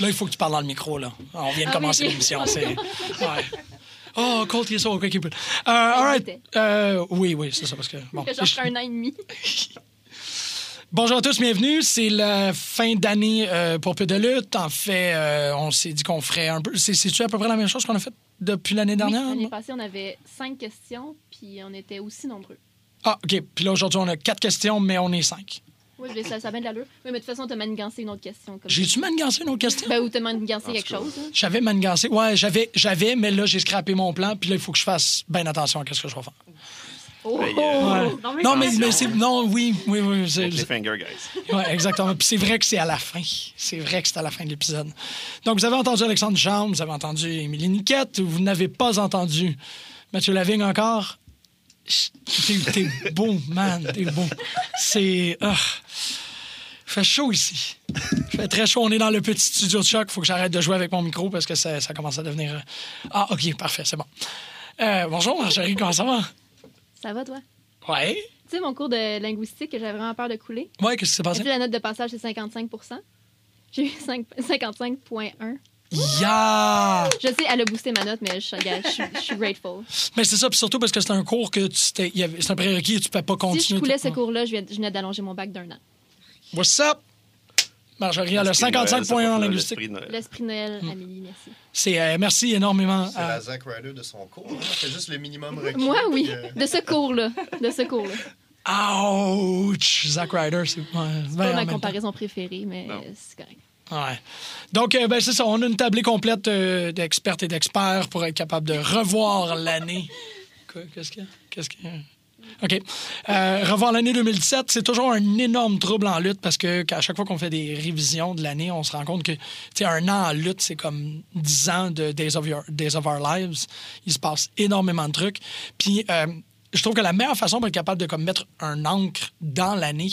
Là, il faut que tu parles dans le micro, là. On vient de Ah commencer oui. l'émission. C'est... Ouais. Oh, Colt, il est quick. Uh, all right. Euh, oui, oui, c'est ça, parce que... Bon. Genre un an et demi. Bonjour à tous, bienvenue. C'est la fin d'année euh, pour peu de lutte. En fait, euh, on s'est dit qu'on ferait un peu... C'est- C'est-tu à peu près la même chose qu'on a fait depuis l'année dernière? Oui, L'année passée, on avait cinq questions, puis on était aussi nombreux. Ah, OK. Puis là, aujourd'hui, on a quatre questions, mais on est cinq. Oui, mais ça, ça a bien de l'allure. Oui, mais de toute façon, t'as manigancé une autre question. Comme J'ai-tu manigancé une autre question? Ben, ou t'as manigancé quelque chose. hein. J'avais manigancé. Ouais, j'avais, j'avais, mais là, j'ai scrappé mon plan. Puis là, il faut que je fasse bien attention à ce que je vais faire. Oh! Ouais. Non, mais Non, mais c'est. Non, oui, oui, oui. c'est- Cliffhanger, guys. Ouais, exactement. Puis c'est vrai que c'est à la fin. C'est vrai que c'est à la fin de l'épisode. Donc, vous avez entendu Alexandre Chambre, vous avez entendu Émilie Niquette, vous n'avez pas entendu Mathieu Lavigne encore. T'es, beau, man, t'es beau. C'est. Il fait chaud ici. Il fait très chaud. On est dans le petit studio de choc. faut que j'arrête de jouer avec mon micro parce que ça, ça commence à devenir. euh, Ah, OK, parfait, c'est bon. Euh, bonjour, Marjorie, comment ça va? Ça va, toi? Ouais. Tu sais, mon cours de linguistique que j'avais vraiment peur de couler. Ouais, qu'est-ce qui s'est J'ai passé? fait la note de passage, c'est 55 J'ai eu cinq- 55,1. Ya! Je sais, elle a boosté ma note, mais je, regarde, je, suis- je suis grateful. Mais c'est ça, puis surtout parce que c'est un cours que tu t'es- il y avait- c'est un prérequis et tu peux pas Si continuer. je coulais ce cours-là, je viens- je venais d'allonger mon bac d'un an. What's up? Marjorie, elle a 55 points en linguistique. L'esprit Noël, Amélie, merci. C'est, euh, merci énormément. C'est à- la Zack Ryder de son cours. hein. C'est juste le minimum requis. Moi, oui. euh, De ce cours-là. De ce cours-là. Ouch! Zack Ryder, c'est. Ouais, ben, en pas ma même temps. comparaison préférée, mais c'est correct. Ouais. Donc, euh, ben, c'est ça. On a une tablée complète euh, d'expertes et d'experts pour être capable de revoir l'année. Quoi? Qu'est-ce qu'il y a? Qu'est-ce qu'il y a? OK. Euh, revoir l'année 2017, c'est toujours un énorme trouble en lutte parce que qu'à chaque fois qu'on fait des révisions de l'année, on se rend compte que un an en lutte, c'est comme 10 ans de Days of, Your- Days of Our Lives. Il se passe énormément de trucs. Puis, euh, je trouve que la meilleure façon pour être capable de comme, mettre un encre dans l'année,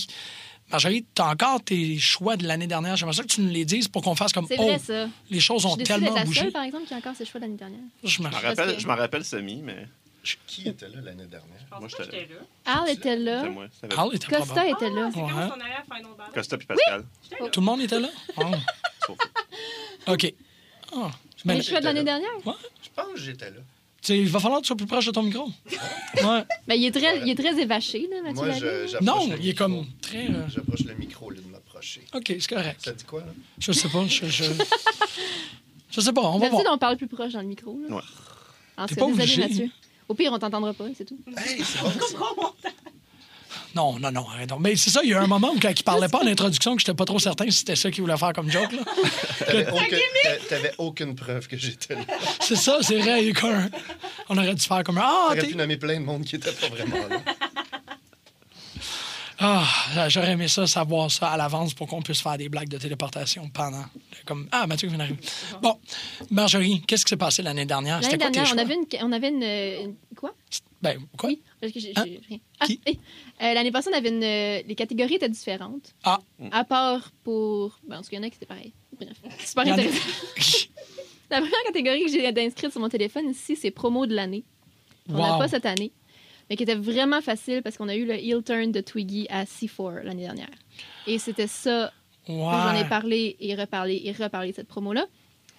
Marjorie, tu as encore tes choix de l'année dernière. J'aimerais ça que tu nous les dises pour qu'on fasse comme C'est Oh, vrai, ça. les choses Je ont tellement la bougé. seule, par exemple, qui a encore ses choix de l'année dernière. Je me Je rappelle, que- je m'en rappelle semi, mais Qui était là l'année dernière? moi, j'étais là. Al était là. Al était Costa probable. était là. C'est quand Ouais. on allait à Final Battle. Costa puis Pascal. Tout le monde était là? Ah. Sauf- OK. Ah. Ben, Les choix de l'année dernière? Je pense que j'étais là. Il va falloir que tu sois plus proche de ton micro. Ouais. Ben, il, est très, il est très évaché, là, Mathieu Moi, je- Non, il est comme très. euh, J'approche le micro au lieu de m'approcher. OK, c'est correct. Ça dit quoi, là? Je sais pas. Je, je... je sais pas, on va voir. on parle plus proche dans le micro. Là. Ouais. En T'es tout cas, pas désolé, obligé. Mathieu. Au pire, on t'entendra pas, c'est tout. Hey, c'est bon. Non, non, non, arrête donc. Mais c'est ça, il y a un moment où, quand il parlait pas en introduction, que j'étais pas trop certain si c'était ça qu'il voulait faire comme joke. Là. T'avais aucun- t'a- T'avais aucune preuve que j'étais là. C'est ça, c'est vrai. il y a qu'un- On aurait dû faire comme un. Ah, T'aurais t'es- pu nommer plein de monde qui était pas vraiment là. Ah, j'aurais aimé ça, savoir ça à l'avance pour qu'on puisse faire des blagues de téléportation pendant. Comme, ah, Mathieu vient d'arriver. Bon, Marjorie, qu'est-ce qui s'est passé l'année dernière? L'année C'était quoi tes dernière, on choix? avait une. On avait une, une- quoi? Ben, quoi? Oui, parce que j'ai Hein? Ah, eh. Euh, L'année passée, on avait une. euh, les catégories étaient différentes. Ah. À part pour. Ben, parce qu'il y en a qui étaient pareils. Bref, super intéressant. La première catégorie que j'ai inscrite sur mon téléphone ici, c'est promo de l'année. On n'a Wow. pas cette année, mais qui était vraiment facile parce qu'on a eu le heel turn de Twiggy à C4 l'année dernière. Et c'était ça, j'en ai parlé et reparlé et reparlé de cette promo-là.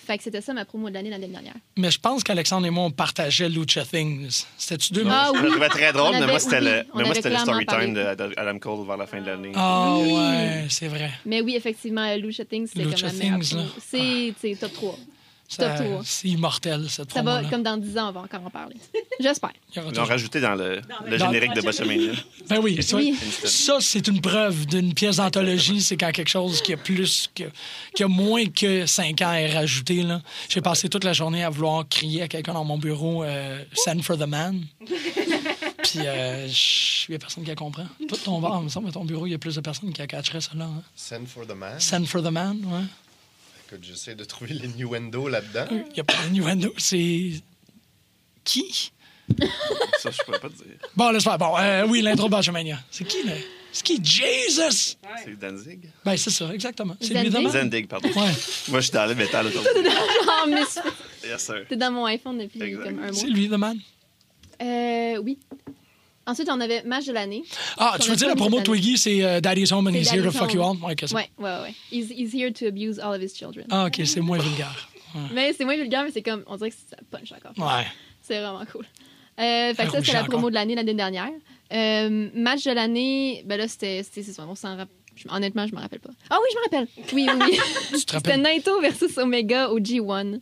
Fait que c'était ça ma promo de l'année l'année dernière. Mais je pense qu'Alexandre et moi, on partageait Lucha Things. C'était-tu deux? Ah Je oui. le trouvais très drôle, On mais avait- moi, c'était oui, le, mais moi, avait c'était le story time d'Adam Cole vers la fin de l'année. Ah, Oui. ouais, c'est vrai. Mais oui, effectivement, Lucha Things, c'est comme Lucha la meilleure Things, là. promo. C'est top 3. Ça- 3. C'est immortel, cette Ça va, comme dans 10 ans, on va encore en parler. J'espère. Ils l'ont rajouté dans le, Dans le le- générique de Botchamania. Ben oui, ça, Oui. ça, c'est une preuve d'une pièce d'anthologie. C'est quand quelque chose qui a plus, que, qui a moins que 5 ans est rajouté. là. J'ai passé toute la journée à vouloir crier à quelqu'un dans mon bureau euh, Send for the man. Puis, euh, il n'y a personne qui la comprend. Tout ton bar, il me semble, à ton bureau, il y a plus de personnes qui catcheraient ça là. hein. Send for the man. Send for the man, ouais. Écoute, j'essaie de trouver l'innuendo là-dedans. Il n'y a pas d'innuendo. C'est. Qui? Ça, je pourrais pas te dire. Bon, laisse faire. Bon, euh, oui, l'intro de Bachamania. C'est qui, là? C'est qui? Jesus! C'est Danzig? Ben, c'est ça, exactement. C'est Danzig? évidemment. Zendig, pardon. Ouais, Moi, j'étais dans le métal aujourd'hui. Oh, mais Yes, sir. t'es dans mon iPhone depuis Exact. comme un mois. c'est lui, The Man? Euh, oui. Ensuite, on avait match de l'année. Ah, tu veux dire la promo Twiggy, c'est euh, Daddy's Home and He's Here to Fuck You All? Ouais. Ouais, ouais, ouais. He's, he's here to abuse all of his children. Ah, ok, c'est moins vulgaire. Mais c'est moins vulgaire, mais c'est comme, on dirait que ça punch encore. Ouais. C'est vraiment cool. Euh, fait que ça, c'est la promo de l'année l'année dernière. Euh, match de l'année, ben là, c'était. on s'en rapp- je- Honnêtement, je me rappelle pas. Ah oui, je me rappelle. Oui, oui, oui. C'était? Naito versus Omega au G1.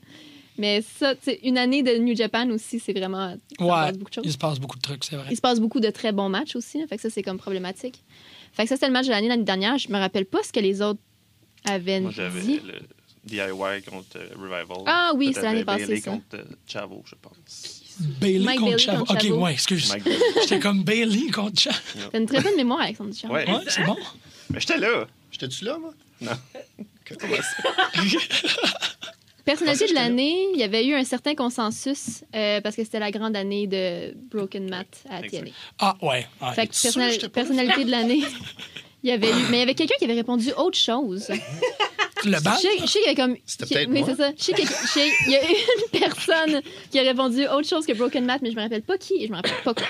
Mais ça, tu sais, une année de New Japan aussi, c'est vraiment. ça Ouais, passe beaucoup de choses. il se passe beaucoup de trucs, c'est vrai. Il se passe beaucoup de très bons matchs aussi. hein, fait que ça, c'est comme problématique. Fait que ça, c'était le match de l'année l'année dernière. Je me rappelle pas ce que les autres avaient Moi, j'avais dit. le DIY contre euh, Revival. Ah oui, c'est l'année passée, Bayley ça. contre euh, Chavo, je pense. Bailey Mike contre Bailey Chavo. contre Ok, Chavo. ouais, excuse. Mike Bailey. J'étais comme Bailey contre Chavo. T'as une très bonne mémoire, Alexandre Duchamp. Ouais. Ouais, c'est bon. Mais j'étais là. J'étais-tu là, moi? Non. Personnalité de l'année, il y avait eu un certain consensus euh, parce que c'était la grande année de Broken Matt à Exact. TNA. Ah, ouais. ouais. Fait que sûr, personnal- j'étais pas là? personnalité de l'année, il y avait eu. Mais il y avait quelqu'un qui avait répondu autre chose. Le bal? Je sais, je sais qu'il y avait comme. C'était peut-être oui, moi. c'est ça. Je sais qu'il je sais- il y a eu une personne qui a répondu autre chose que Broken Matt, mais je me rappelle pas qui et je me rappelle pas quoi.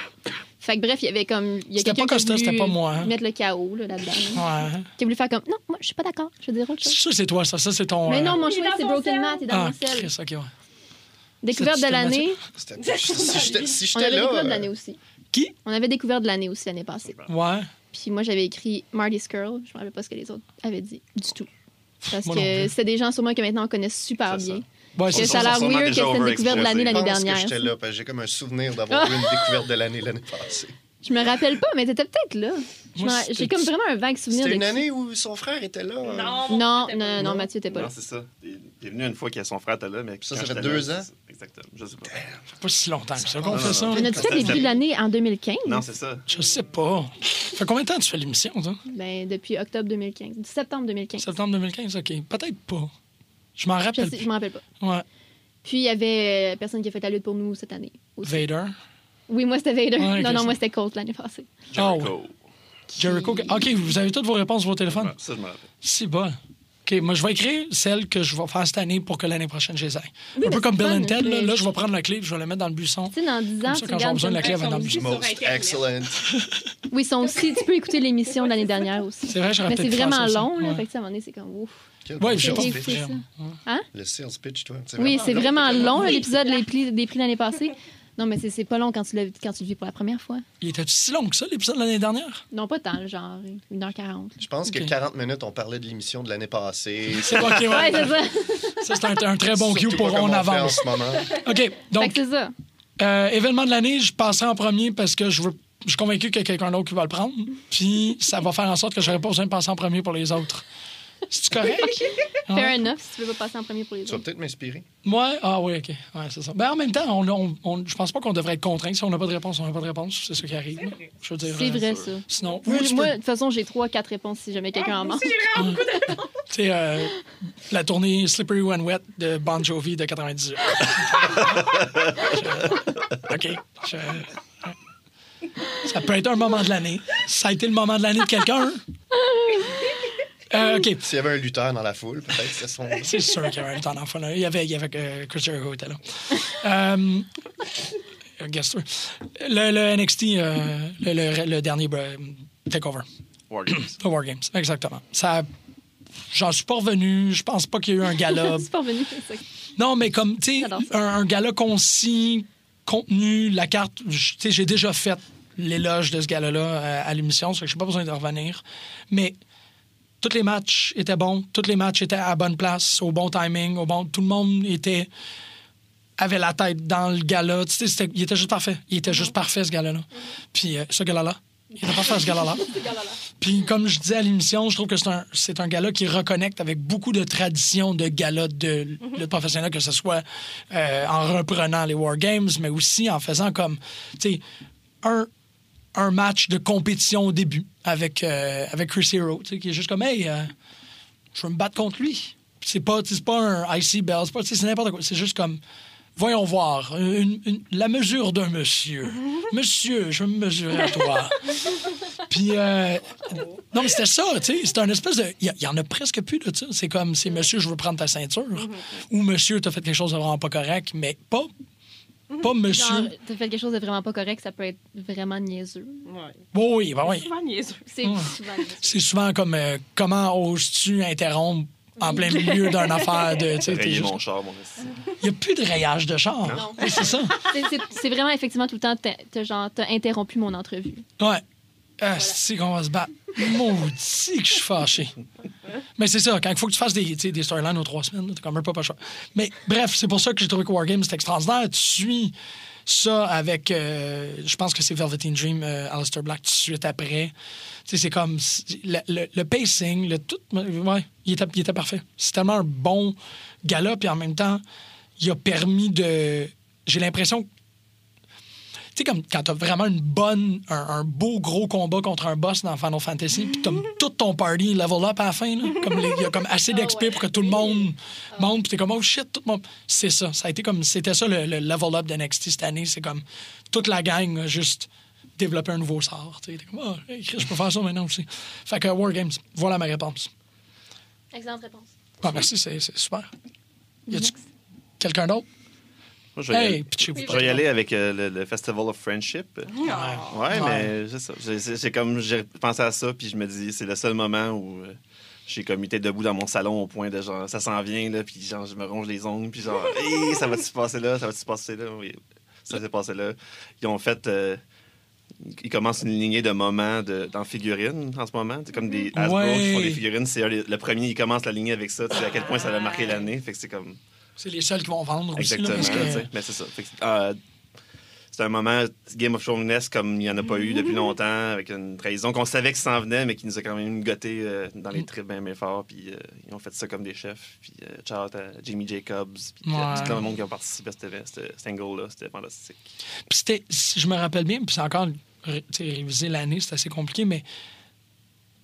Fait que bref, il y avait comme. Il y a quelqu'un pas qui a Costa, voulu c'était pas moi, hein. mettre le chaos là, là-dedans. là. Ouais. Qui a voulu faire comme. Non, moi, je suis pas d'accord. Je veux dire autre chose. Ça, c'est toi, ça. Ça, c'est ton. Mais euh, non, mon Il est choix, dans c'est Broken. Matt et dans Ah, mon sel. Chris, ok, ouais. Découverte de l'année. Si j'étais si On avait là. découvert de l'année aussi. Qui? On avait découvert de l'année aussi l'année passée. Ouais. Puis moi, j'avais écrit Marty Skrull. Je me rappelle pas ce que les autres avaient dit du tout. Parce Moi que c'est des gens sûrement que maintenant on connaît super ça. Ouais, Que c'est ça a ça. l'air weird que c'était une découverte de l'année l'année dernière. j'étais là, parce que j'ai comme un souvenir d'avoir eu une découverte de l'année l'année passée. Je me rappelle pas, mais t'étais peut-être là. J'ai comme vraiment un vague souvenir de C'était une année où son frère était là? hein. Non, Non, non, non, Non. Mathieu était pas Non, là. c'est ça. Il est venu une fois qu'il y a son frère était là, mais Ça, ça fait j'étais deux là, ans? Exactement. Je sais pas. pas si longtemps que ça qu'on Non, fait non, ça. non. On a-tu fait les début de l'année en 2015? Non, c'est ça. Je sais pas. Ça fait combien de temps que tu fais l'émission, ça? Ben, depuis octobre 2015. Septembre 2015. Septembre 2015, OK. Peut-être pas. Je m'en Je, rappelle je m'en rappelle pas. Ouais. Puis il y avait euh, personne qui a fait la lutte pour nous cette année. aussi. Vader? Oui, moi c'était Vader. Ouais, non, non, moi c'était Colt l'année passée. Ah ouais. Jericho. Jericho. OK, vous avez toutes vos réponses sur vos téléphones? Ouais, Ça, je me rappelle. C'est bon. OK, moi, je vais écrire celle que je vais faire cette année pour que l'année prochaine, je les aille. Oui, Un peu mais comme Bill and Ted, là, là, je vais prendre la clé et je vais la mettre dans le buisson. Tu sais, dans 10 ans, ça, tu quand j'aurai besoin de la clé, elle va dans le buisson. Most excellent. Oui, ils sont aussi. Tu peux écouter l'émission de l'année dernière aussi. C'est vrai, j'aurais Mais c'est vraiment long, là. Ouais. Fait que, tu sais, à un moment donné, c'est comme ouf. Ouais, je sales pense écouté c'est ça. Le sales pitch, toi. Oui, vraiment c'est long. vraiment long, l'épisode des prix l'année passée. Non, mais c'est- pas long quand tu, le, quand tu le vis pour la première fois. Il était si long que ça, l'épisode de l'année dernière? Non, pas tant, genre 1h40. Je pense que 40 minutes, on parlait de l'émission de l'année passée. C'est OK, ouais. Ouais, c'est ça. Ça, c'est un, un très bon cue pour on avance. en ce moment. OK, Fait donc, que c'est ça. euh, événement de l'année, je passerai en premier parce que je veux. Je suis convaincu qu'il y a quelqu'un d'autre qui va le prendre. Puis ça va faire en sorte que j'aurai pas besoin de passer en premier pour les autres. C'est correct? Fair Ouais? enough, si tu veux pas passer en premier pour les Tu vas autres. peut-être m'inspirer. Ouais, ah oui, OK. Ouais, c'est ça. Ben, en même temps, on, on, on- je pense pas qu'on devrait être contraint. Si on n'a pas de réponse, on n'a pas de réponse. C'est ça qui arrive. là. Je veux dire. C'est euh, vrai, ça. Sinon, Moi, ou tu moi, peux- de toute façon, j'ai 3-4 réponses si jamais quelqu'un en manque. tu sais, euh, la tournée Slippery When Wet de Bon Jovi de 98. Je- OK. Je- Ça peut être un moment de l'année. Ça a été le moment de l'année de quelqu'un. Euh, OK. S'il y avait un lutteur dans la foule, peut-être que c'est son. C'est sûr qu'il y avait un temps d'enfant. là. Il y avait, il y avait euh, Chris Jericho était là. Guess what? le, le NXT, euh, le, le- le dernier euh, takeover. War Games. Le War Games, exactement. Ça, j'en suis pas revenu. Je pense pas qu'il y a eu un gala. C'est pas revenu. c'est ça. non, mais comme, tu sais, un, un gala concis, contenu, la carte. Tu sais, j'ai déjà fait l'éloge de ce gala-là à l'émission, ça que j'ai pas besoin de revenir. Mais tous les matchs étaient bons, tous les matchs étaient à la bonne place, au bon timing, au bon. Tout le monde était avait la tête dans le gala. Tu sais, c'était- il était juste parfait. Il était juste parfait, ce gala-là. Puis euh, ce gala-là. Il était parfait, ce gala-là. Puis comme je disais à l'émission, je trouve que c'est un, c'est un gala qui reconnecte avec beaucoup de traditions de gala de le professionnel, que ce soit euh, en reprenant les War Games, mais aussi en faisant comme, tu sais, un, un match de compétition au début avec, euh, avec Chris Hero, qui est juste comme, hey, euh, je veux me battre contre lui. c'est pas, c'est pas un IC Bell, c'est n'importe quoi. C'est juste comme, voyons voir, une- une- la mesure d'un monsieur. Monsieur, je me mesure à toi. Puis, euh, non, mais c'était ça, tu sais. C'était un espèce de. Il y, y en a presque plus de ça. C'est comme, c'est monsieur, je veux prendre ta ceinture. Ou monsieur, t'as fait quelque chose de vraiment pas correct, mais pas. Pas monsieur. Genre, t'as fait quelque chose de vraiment pas correct, ça peut être vraiment niaiseux. Ouais. Oui, oui, ben oui. Souvent niaiseux. C'est souvent niaiseux. C'est souvent comme euh, comment oses-tu interrompre en plein milieu d'une affaire de. tu Rayer juste- mon char, mon. Il n'y a plus de rayage de char. Oui, c'est ça. C'est- vraiment effectivement tout le temps, t'as t'as genre, t'as interrompu mon entrevue. Ouais. Ah, c'est qu'on va se battre. Maudit que je suis fâché. Mais c'est ça, quand il faut que tu fasses des, des storylines aux trois semaines, comme un peu pas le choix. Mais bref, c'est pour ça que j'ai trouvé que Wargames c'était extraordinaire. Tu suis ça avec, euh, je pense que c'est Velveteen Dream, euh, Alistair Black, tout de suite après. C'est comme c'est- le, le- pacing, le tout, ouais, il était, il était parfait. C'est tellement un bon gala, puis en même temps, il a permis de. J'ai l'impression sais, comme quand t'as vraiment une bonne, un, un beau gros combat contre un boss dans Final Fantasy, puis t'as tout ton party level up à la fin, là. Comme il y a comme assez d'XP pour que tout le monde monte, puis t'es comme, oh shit, tout le monde. C'est ça. Ça a été comme, c'était ça le, le level up de NXT cette année. C'est comme, toute la gang a juste développé un nouveau sort. Tu t'es comme, oh, je peux faire ça maintenant aussi. Fait que Wargames, voilà ma réponse. Excellente réponse. Ah, merci, c'est c'est super. Y a-tu quelqu'un d'autre? Moi, je vais y Hey, aller- pitchez-vous. je vais y aller avec euh, le, le Festival of Friendship. Ouais, Ouais. mais c'est comme, j'ai pensé à ça, puis je me dis, c'est le seul moment où euh, j'ai comme été debout dans mon salon au point de genre, ça s'en vient, là, puis genre, je me ronge les ongles, puis genre, hey, ça va-tu se passer là, ça va-tu se passer là? Oui, ça s'est passé là. Ils ont fait. euh, ils commencent une lignée de moments de, dans figurines en ce moment. C'est comme des Hasbro Ouais. qui font des figurines. C'est le premier, ils commencent la lignée avec ça. Tu sais à quel point ça a marqué l'année. Fait que c'est comme. C'est les seuls qui vont vendre aussi. Exactement. tu sais. Mais c'est ça. Euh, c'est un moment Game of Thrones comme il n'y en a pas eu depuis longtemps, avec une trahison qu'on savait que ça s'en venait, mais qui nous a quand même gotté euh, dans les tripes bien, bien fort. Puis euh, ils ont fait ça comme des chefs. Puis euh, ciao à Jamie Jacobs. Puis tout le monde qui a participé à cet, cet- angle-là. C'était fantastique. Puis c'était, si je me rappelle bien, puis c'est encore réviser l'année, c'est assez compliqué, mais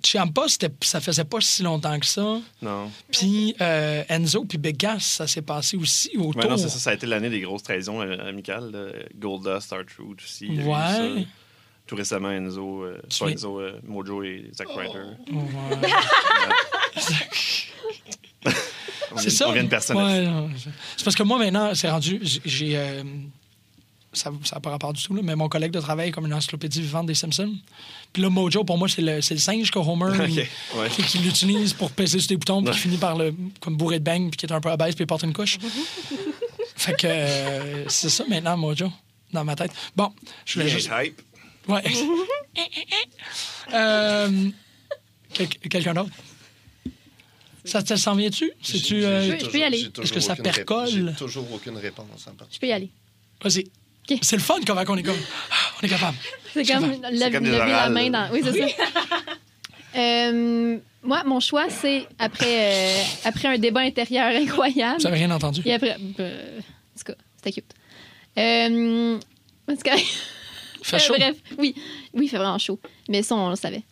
Ciampa, ça faisait pas si longtemps que ça. Non. Puis euh, Enzo, puis Big Gas, ça s'est passé aussi autour. Ouais, non, c'est ça. Ça a été l'année des grosses trahisons euh, amicales. là. Goldust, Truth aussi. il y a eu Ouais. ça. Tout récemment, Enzo, euh, soit Enzo, euh, Mojo et Zack Ryder. Ouais. C'est ça. On vient de personne. Ouais, non, c'est- parce que moi, maintenant, c'est rendu. j'ai- ça n'a pas rapport du tout, là, mais mon collègue de travail est comme une encyclopédie vivante des Simpsons. Puis là, Mojo, pour moi, c'est le, c'est le singe que Homer Ok, il- ouais. qui, qui l'utilise pour peser sur des boutons, puis qui finit par le comme bourré de bang, puis qui est un peu à baisse, puis il porte une couche. fait que euh, c'est ça maintenant, Mojo, dans ma tête. Bon, je voulais Bien juste. hype. Ouais. Euh, quel- Quelqu'un d'autre? Ça te s'en vient-tu? J'ai- euh, Je peux- y aller. Est-ce que ça percole? J'ai toujours aucune réponse en particulier. Je peux y aller. Vas-y. C'est le fun comment on est comme. Ah, on est capable. C'est comme lever, la main dans. Oui, c'est ça. Euh, moi, mon choix, c'est après, euh, après un débat intérieur incroyable. Vous avez rien entendu? Et après. euh, en tout cas, c'était cute. Euh, en tout cas, Fait chaud. bref, oui. Oui, il fait vraiment chaud. Mais ça, on le savait.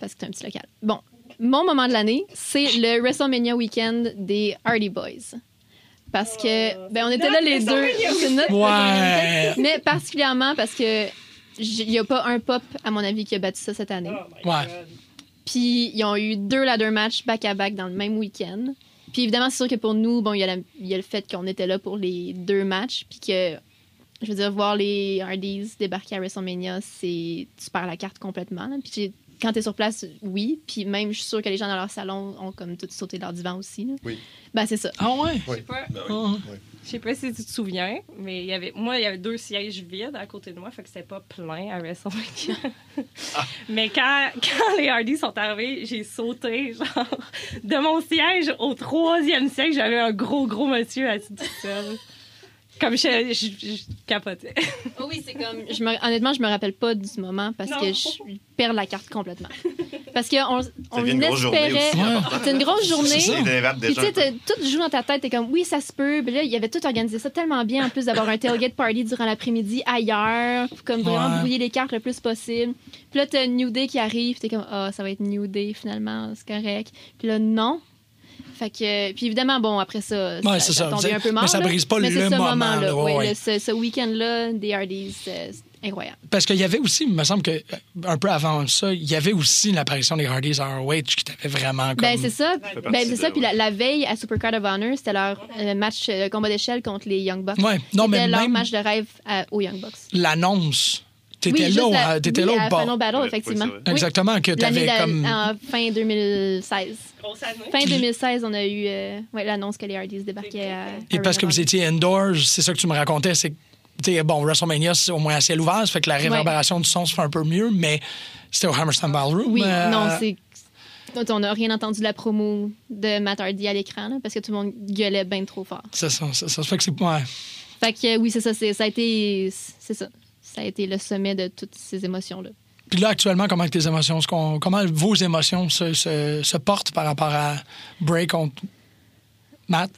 Parce que c'est un petit local. Bon, mon moment de l'année, c'est le WrestleMania weekend des Hardy Boys. Parce que, ben, on était là les deux. C'est notre Ouais. mais particulièrement parce que il n'y a pas un pop, à mon avis, qui a battu ça cette année. Ouais. Puis ils ont eu deux ladder matchs back-à-back dans le même week-end. Puis évidemment, c'est sûr que pour nous, bon, il y, a y le fait qu'on était là pour les deux matchs. Puis que, je veux dire, voir les Hardys débarquer à WrestleMania, c'est. Tu perds la carte complètement. là. Puis j'ai- quand tu es sur place, oui. Puis même, je suis sûre que les gens dans leur salon ont comme tout sauté de leur divan aussi. là. Oui. Ben, c'est ça. Ah ouais? Oui. pas- Ben oui. Ah. Je sais pas si tu te souviens, mais il y avait, moi, il y avait deux sièges vides à côté de moi, fait que c'était pas plein à WrestleMania. mais quand, quand les Hardys sont arrivés, j'ai sauté, genre, de mon siège au troisième siège, j'avais un gros, gros monsieur assis tout seul. Comme je, je, je capotais. Oh oui, c'est comme. Je me- honnêtement, je me rappelle pas du moment parce Non. que je perds la carte complètement. Parce qu'on on espérait. C'est une grosse journée. C'est ça, il dévate Puis tu sais, tout joue dans ta tête, t'es comme oui, ça se peut. Puis là, il y avait tout organisé ça tellement bien en plus d'avoir un tailgate party durant l'après-midi ailleurs, pour comme vraiment Ouais. brouiller les cartes le plus possible. Puis là, t'as New Day qui arrive, puis t'es comme ah, ça va être New Day finalement, c'est correct. Puis là, non. Fait que, puis évidemment, bon, après ça, Ouais, ça. tombait un peu Mais mort. ça brise pas Mais le c'est ce moment, moment-là. là, ouais, ouais, ouais. le- ce ce week-end-là, des Hardys, euh, c'est incroyable. Parce qu'il y avait aussi, il me semble que un peu avant ça, il y avait aussi l'apparition des Hardys à ROH qui t'avait vraiment comme... Ben, c'est ça. Ben, c'est ça. Puis la, la veille à Supercard of Honor, c'était leur euh, match, euh, combat d'échelle contre les Young Bucks. Ouais. Non, mais C'était leur même match de rêve à- aux Young Bucks. l'annonce, t'étais oui, là, t'étais oui, là au bas. Final Battle, effectivement. oui. Exactement, que t'avais comme... En fin 2016. Grosse année. Fin 2016, on a eu euh, ouais, l'annonce que les Hardys débarquaient à. Et parce que vous étiez indoors, c'est ça que tu me racontais, c'est que, tu sais, bon, WrestleMania, c'est au moins à ciel ouvert, ça fait que la réverbération du son se fait un peu mieux, mais c'était au Hammerstein Ballroom. Oui, euh, non, c'est. On n'a rien entendu de la promo de Matt Hardy à l'écran, parce que tout le monde gueulait bien trop fort. C'est ça, ça. Ça fait que c'est... Ouais. Fait que oui, c'est ça, ça a été. C'est ça. Ça a été le sommet de toutes ces émotions-là. Puis là, actuellement, comment tes émotions, comment vos émotions se, se, se portent par rapport à Bray contre Matt?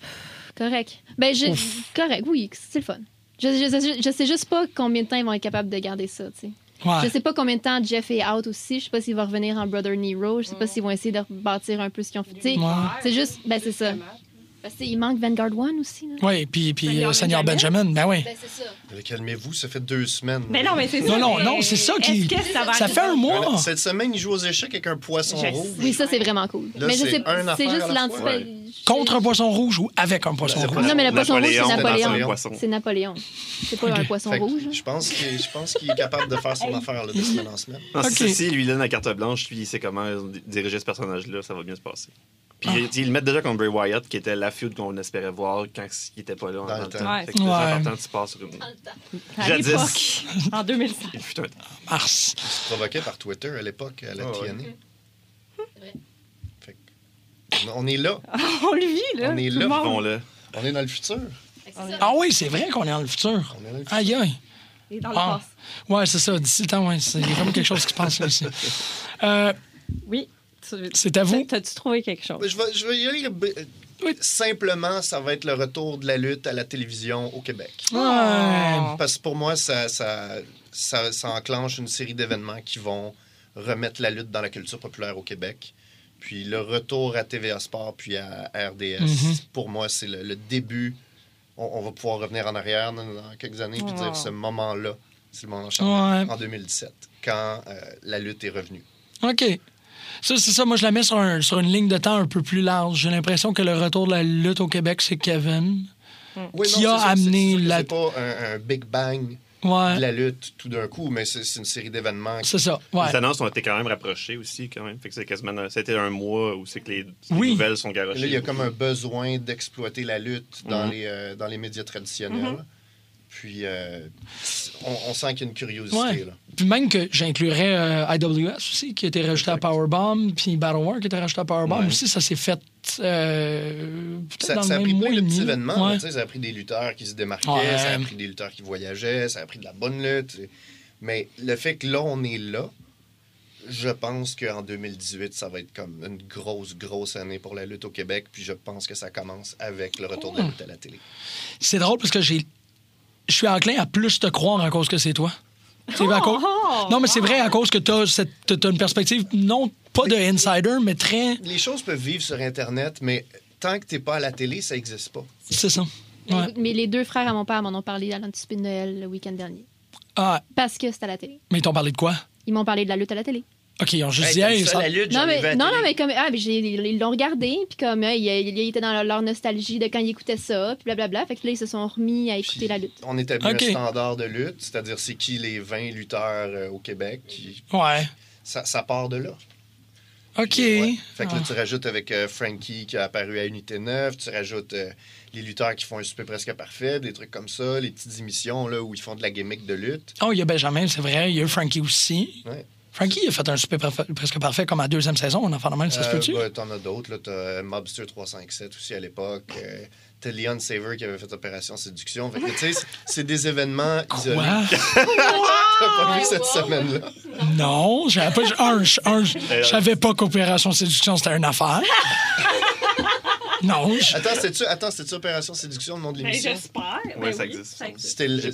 Correct. Ben, je, correct, oui, c'est le fun. Je, je, sais juste pas combien de temps ils vont être capables de garder ça, tu sais. Ouais. Je sais pas combien de temps Jeff est out aussi. Je sais pas s'il va revenir en Brother Nero. Je sais pas s'ils vont essayer de bâtir un peu ce qu'ils ont fait. Ouais. C'est juste, ben c'est ça. Parce qu'il manque Vanguard One aussi. Là. Oui, puis, puis Seigneur euh, Seigneur Benjamin. Benjamin, ben oui. Ben c'est ça. Mais Calmez-vous, ça fait deux semaines. Mais non, mais c'est Non, ça. non, mais non, c'est ça qui- Est-ce que ça va Ça être- fait un mois. Cette semaine, il joue aux échecs avec un poisson Je rouge. Oui, ça c'est vraiment cool. Là, mais je c'est sais, un c'est affaire juste la fois. Ouais. Contre un poisson rouge ou avec un poisson rouge? Non, mais le poisson rouge, c'est Napoléon, c'est Napoléon. C'est pas un poisson rouge. là. je pense qu'il est capable de faire son affaire là, de semaine en semaine. Si- lui donne la carte blanche, puis il sait comment diriger ce personnage-là, ça va bien se passer. Puis Ah. ils le mettent déjà contre Bray Wyatt, qui était la feud qu'on espérait voir quand il était pas là en Dans le dans le temps. temps. Ouais. Fait que c'est Ouais. important que tu passes sur une... À Jadis. en 2005. Il fut un temps. Mars. Il se provoquait par Twitter à l'époque, à la Ah ouais. TNA. Que- on est là. On le vit, là. On est là. Bon, là. On est dans le futur. Ah oui, c'est vrai qu'on est dans le futur. On est dans le futur. Aïe, aïe. Et dans le Ah. passé. Ouais, c'est ça. D'ici le temps, ouais. c'est- Il y a comme quelque chose qui se passe là aussi. Euh, Oui. C'est à vous. T'as-tu trouvé quelque chose? Je vais, je vais y aller. euh, Oui. Simplement, ça va être le retour de la lutte à la télévision au Québec. Ouais. Parce que pour moi, ça, ça, ça, ça enclenche une série d'événements qui vont remettre la lutte dans la culture populaire au Québec. Puis le retour à TVA Sport puis à RDS, Mhm. pour moi, c'est le, le début. On, on va pouvoir revenir en arrière dans, dans quelques années puis Oh. dire ce moment-là, c'est le moment Ouais. en 2017, quand euh, la lutte est revenue. OK. Ça, c'est ça. Moi, je la mets sur, un- sur une ligne de temps un peu plus large. J'ai l'impression que le retour de la lutte au Québec, c'est Kevin. Oui, Qui non, a ça, amené la- C'est pas un, un big bang Ouais. de la lutte tout d'un coup, mais c'est c'est une série d'événements. qui- C'est ça. Ouais. Les annonces ont été quand même rapprochées aussi, quand même. Fait que c'est quasiment... C'était un mois où c'est que les, les Oui. nouvelles sont garochées. Là, il y a comme un besoin d'exploiter la lutte dans, Mhm. les, euh, dans les médias traditionnels. Puis, euh, on, on sent qu'il y a une curiosité. Ouais. Là. Puis même que j'inclurais euh, IWS aussi, qui a été rajouté à Powerbomb, puis Battle War qui a été rajouté à Powerbomb Ouais. aussi. Ça s'est fait euh, Ça, dans ça a le pris même plein mois de et petits événements. Ouais. ça a pris des lutteurs qui se démarquaient, ça a pris des lutteurs qui voyageaient, ça a pris de la bonne lutte. Mais le fait que là, on est là, je pense qu'en 2018, ça va être comme une grosse, grosse année pour la lutte au Québec. Puis je pense que ça commence avec le retour de la lutte à la télé. C'est drôle parce que j'ai. Je suis enclin à plus te croire à cause que c'est toi. C'est à cause- Oh! Non, mais c'est vrai à cause que tu as, une perspective, non pas de insider, mais très. Les choses peuvent vivre sur Internet, mais tant que t'es pas à la télé, ça n'existe pas. C'est ça. Mais les deux frères à mon père m'en ont parlé à l'anticipé de Noël le week-end dernier. Ah, Parce que c'était à la télé. mais ils t'ont parlé de quoi? Ils m'ont parlé de la lutte à la télé. OK, ils ont juste dit, hey, ça, la lutte, Non mais, non, non, mais comme. Ah, mais ils l'ont regardé, puis comme, euh, ils, ils étaient dans leur, leur nostalgie de quand ils écoutaient ça, puis blablabla. Fait que là, ils se sont remis à écouter Puis, la lutte. On établit Ok. un standard de lutte, c'est-à-dire c'est qui les 20 lutteurs euh, au Québec. qui- Ouais. ça, ça part de là. OK. Puis, ouais. Fait que là, Ah. tu rajoutes avec euh, Frankie qui a apparu à Unité 9, tu rajoutes euh, les lutteurs qui font un super presque parfait, des trucs comme ça, les petites émissions là, où ils font de la gimmick de lutte. Oh, il y a Benjamin, c'est vrai. Il y a eu Frankie aussi. Ouais. Frankie a fait un super parfait- presque parfait comme à deuxième saison. On en fait même, ça se Euh, peut-tu? bah, T'en as d'autres. là. T'as euh, Mobster 357 aussi à l'époque. Euh, T'as Leon Saver qui avait fait Opération Séduction. Fait que, tu sais, c'est- des événements isolés. Quoi? T'as pas vu cette semaine-là? Non, j'avais pas. Un, je- un, je je savais pas qu'Opération Séduction, c'était une affaire. Non, je- Attends, c'était-tu attends, c'était-tu Opération Séduction, le nom de Ben, l'émission? j'espère. Ouais, Ben ça oui, ça existe.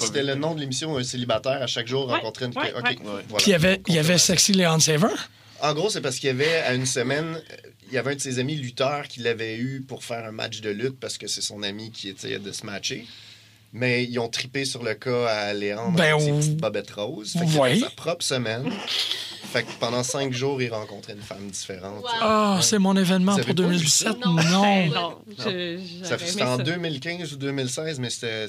C'était le, nom de l'émission, un célibataire à chaque jour Ouais, rencontrait une. ouais, OK, ouais. voilà. Puis il y avait, il y avait Sexy Leon Saver? En gros, c'est parce qu'il y avait, à une semaine, euh, il y avait un de ses amis lutteurs qui l'avait eu pour faire un match de lutte parce que c'est son ami qui essayait de se matcher. Mais ils ont tripé sur le cas à Léandre Ben, avec ses on- petites bobettes roses. Fait qu'il Ouais. sa propre semaine. Fait que pendant cinq jours, il rencontrait une femme différente. Ah, c'est mon événement pour avez pas vu 2017. ça? Non. Ben non, je- Ça C'était en ça. 2015 ou 2016, mais c'était.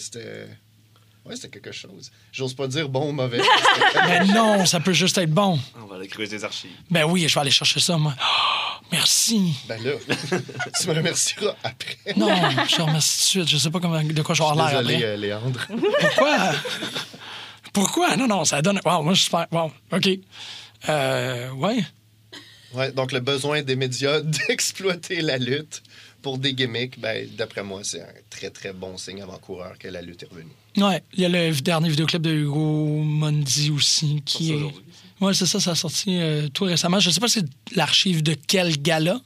Ouais, c'était quelque chose. J'ose pas dire bon ou mauvais. Ben non, ça peut juste être bon. On va aller creuser les archives. Ben oui, je vais aller chercher ça, moi. Ah, merci. ben là, tu me remercieras après. Non, je te remercie tout de suite. Je sais pas comment, de quoi je vais avoir l'air Désolé, après. euh, Léandre. Pourquoi? Pourquoi? Non, non, ça donne. Wow, moi, je suis super. Wow, OK. Euh, ouais. Ouais, donc le besoin des médias d'exploiter la lutte pour des gimmicks, ben, d'après moi, c'est un très, très bon signe avant-coureur que la lutte est revenue. Ouais. Il y a le dernier vidéoclip de Hugo Mondi aussi qui est. Ouais, c'est ça, ça a sorti euh, tout récemment. Je sais pas c'est l'archive de quel gala,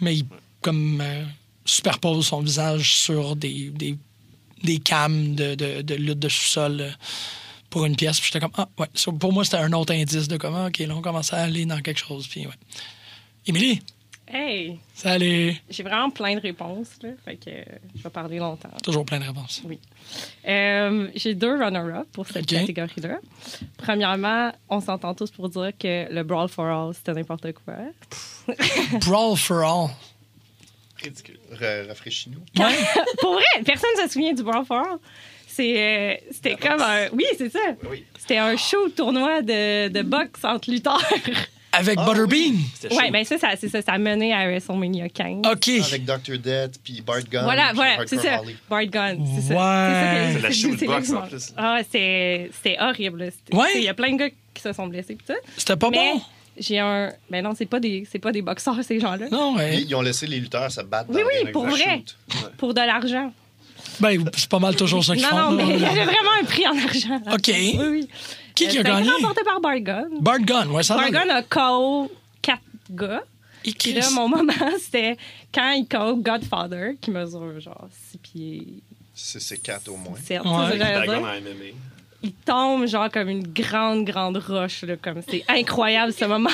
mais il comme euh, superpose son visage sur des, des, des cams de, de, de lutte de sous-sol euh, pour une pièce. Puis j'étais comme, ah, ouais. Pour moi, c'était un autre indice de comment, OK, là, on commence à aller dans quelque chose. Puis, ouais. Émilie, Hey, salut. j'ai vraiment plein de réponses, là. Fait que euh, je vais parler longtemps. Toujours plein de réponses. Euh, j'ai deux runner-up pour cette catégorie-là. Premièrement, on s'entend tous pour dire que le Brawl for All, c'était n'importe quoi. Brawl for All. Ridicule. Ra- Rafraîchis-nous. Ouais. pour vrai, personne ne se souvient du Brawl for All. C'est, euh, c'était comme un... Oui, c'est ça. Oui. C'était un show tournoi de, de boxe entre lutteurs. Avec Ah, Butterbean. C'était ouais, mais ça, ça, c'est ça, ça a mené à WrestleMania 15. OK. Avec Dr. Death, puis Bart Gunn. Voilà, puis voilà, c'est ça. Bart Gunn, c'est ça. Ouais. C'est C'est la c'est- shoot c'est box, là que en plus. Ah, c'est c'est horrible. C'était- Ouais. Il y a plein de gars qui se sont blessés pis tout. C'était pas mais bon. j'ai un. Ben non, c'est pas des, c'est pas des boxeurs ces gens-là. Non, Puis ouais. Ils ont laissé les lutteurs se battre Oui, dans oui, des pour vrai. shoot. Pour de l'argent. Ben, c'est pas mal toujours ça qu'ils Non, font. non, mais il y avait vraiment un prix en argent. OK. Oui, oui. Qui qui a Euh, ça été gagné? remporté par Bart Gunn. Bart Gunn, ouais, ça Bart a Gunn a KO quatre gars. Et Puis là, mon moment, c'était quand il KO Godfather, qui mesure genre 6 pieds C'est c'est quatre au moins. 7. Ouais. Dragon en MMA. Il tombe genre comme une grande, grande roche. Là, comme c'est incroyable ce moment.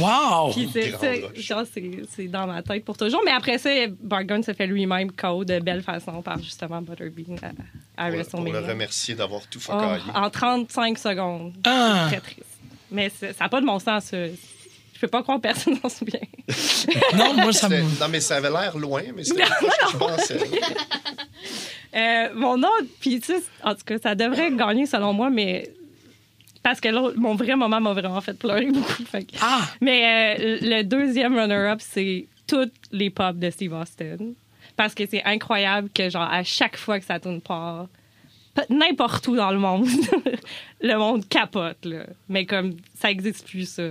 Wow! Puis c'est, dans ma tête pour toujours. Mais après ça, Bargon se fait lui-même KO de belle façon par justement Butterbean à, à Pour, pour le remercier d'avoir tout Oh, focaillé. en 35 secondes. Ah! Très triste. Mais ça n'a pas de bon sens. Je peux pas croire que personne s'en souvient. Non, moi, ça me. Non, mais ça avait l'air loin, mais c'était je pensais. Euh, mon autre, puis tu sais, en tout cas, ça devrait gagner selon moi, mais parce que l'autre- mon vrai moment m'a vraiment fait pleurer beaucoup. fait Ah! Mais euh, le deuxième runner-up, c'est toutes les pop de Steve Austin. Parce que c'est incroyable que, genre, à chaque fois que ça tourne part, n'importe où dans le monde, le monde capote, là. Mais comme ça existe plus, ça,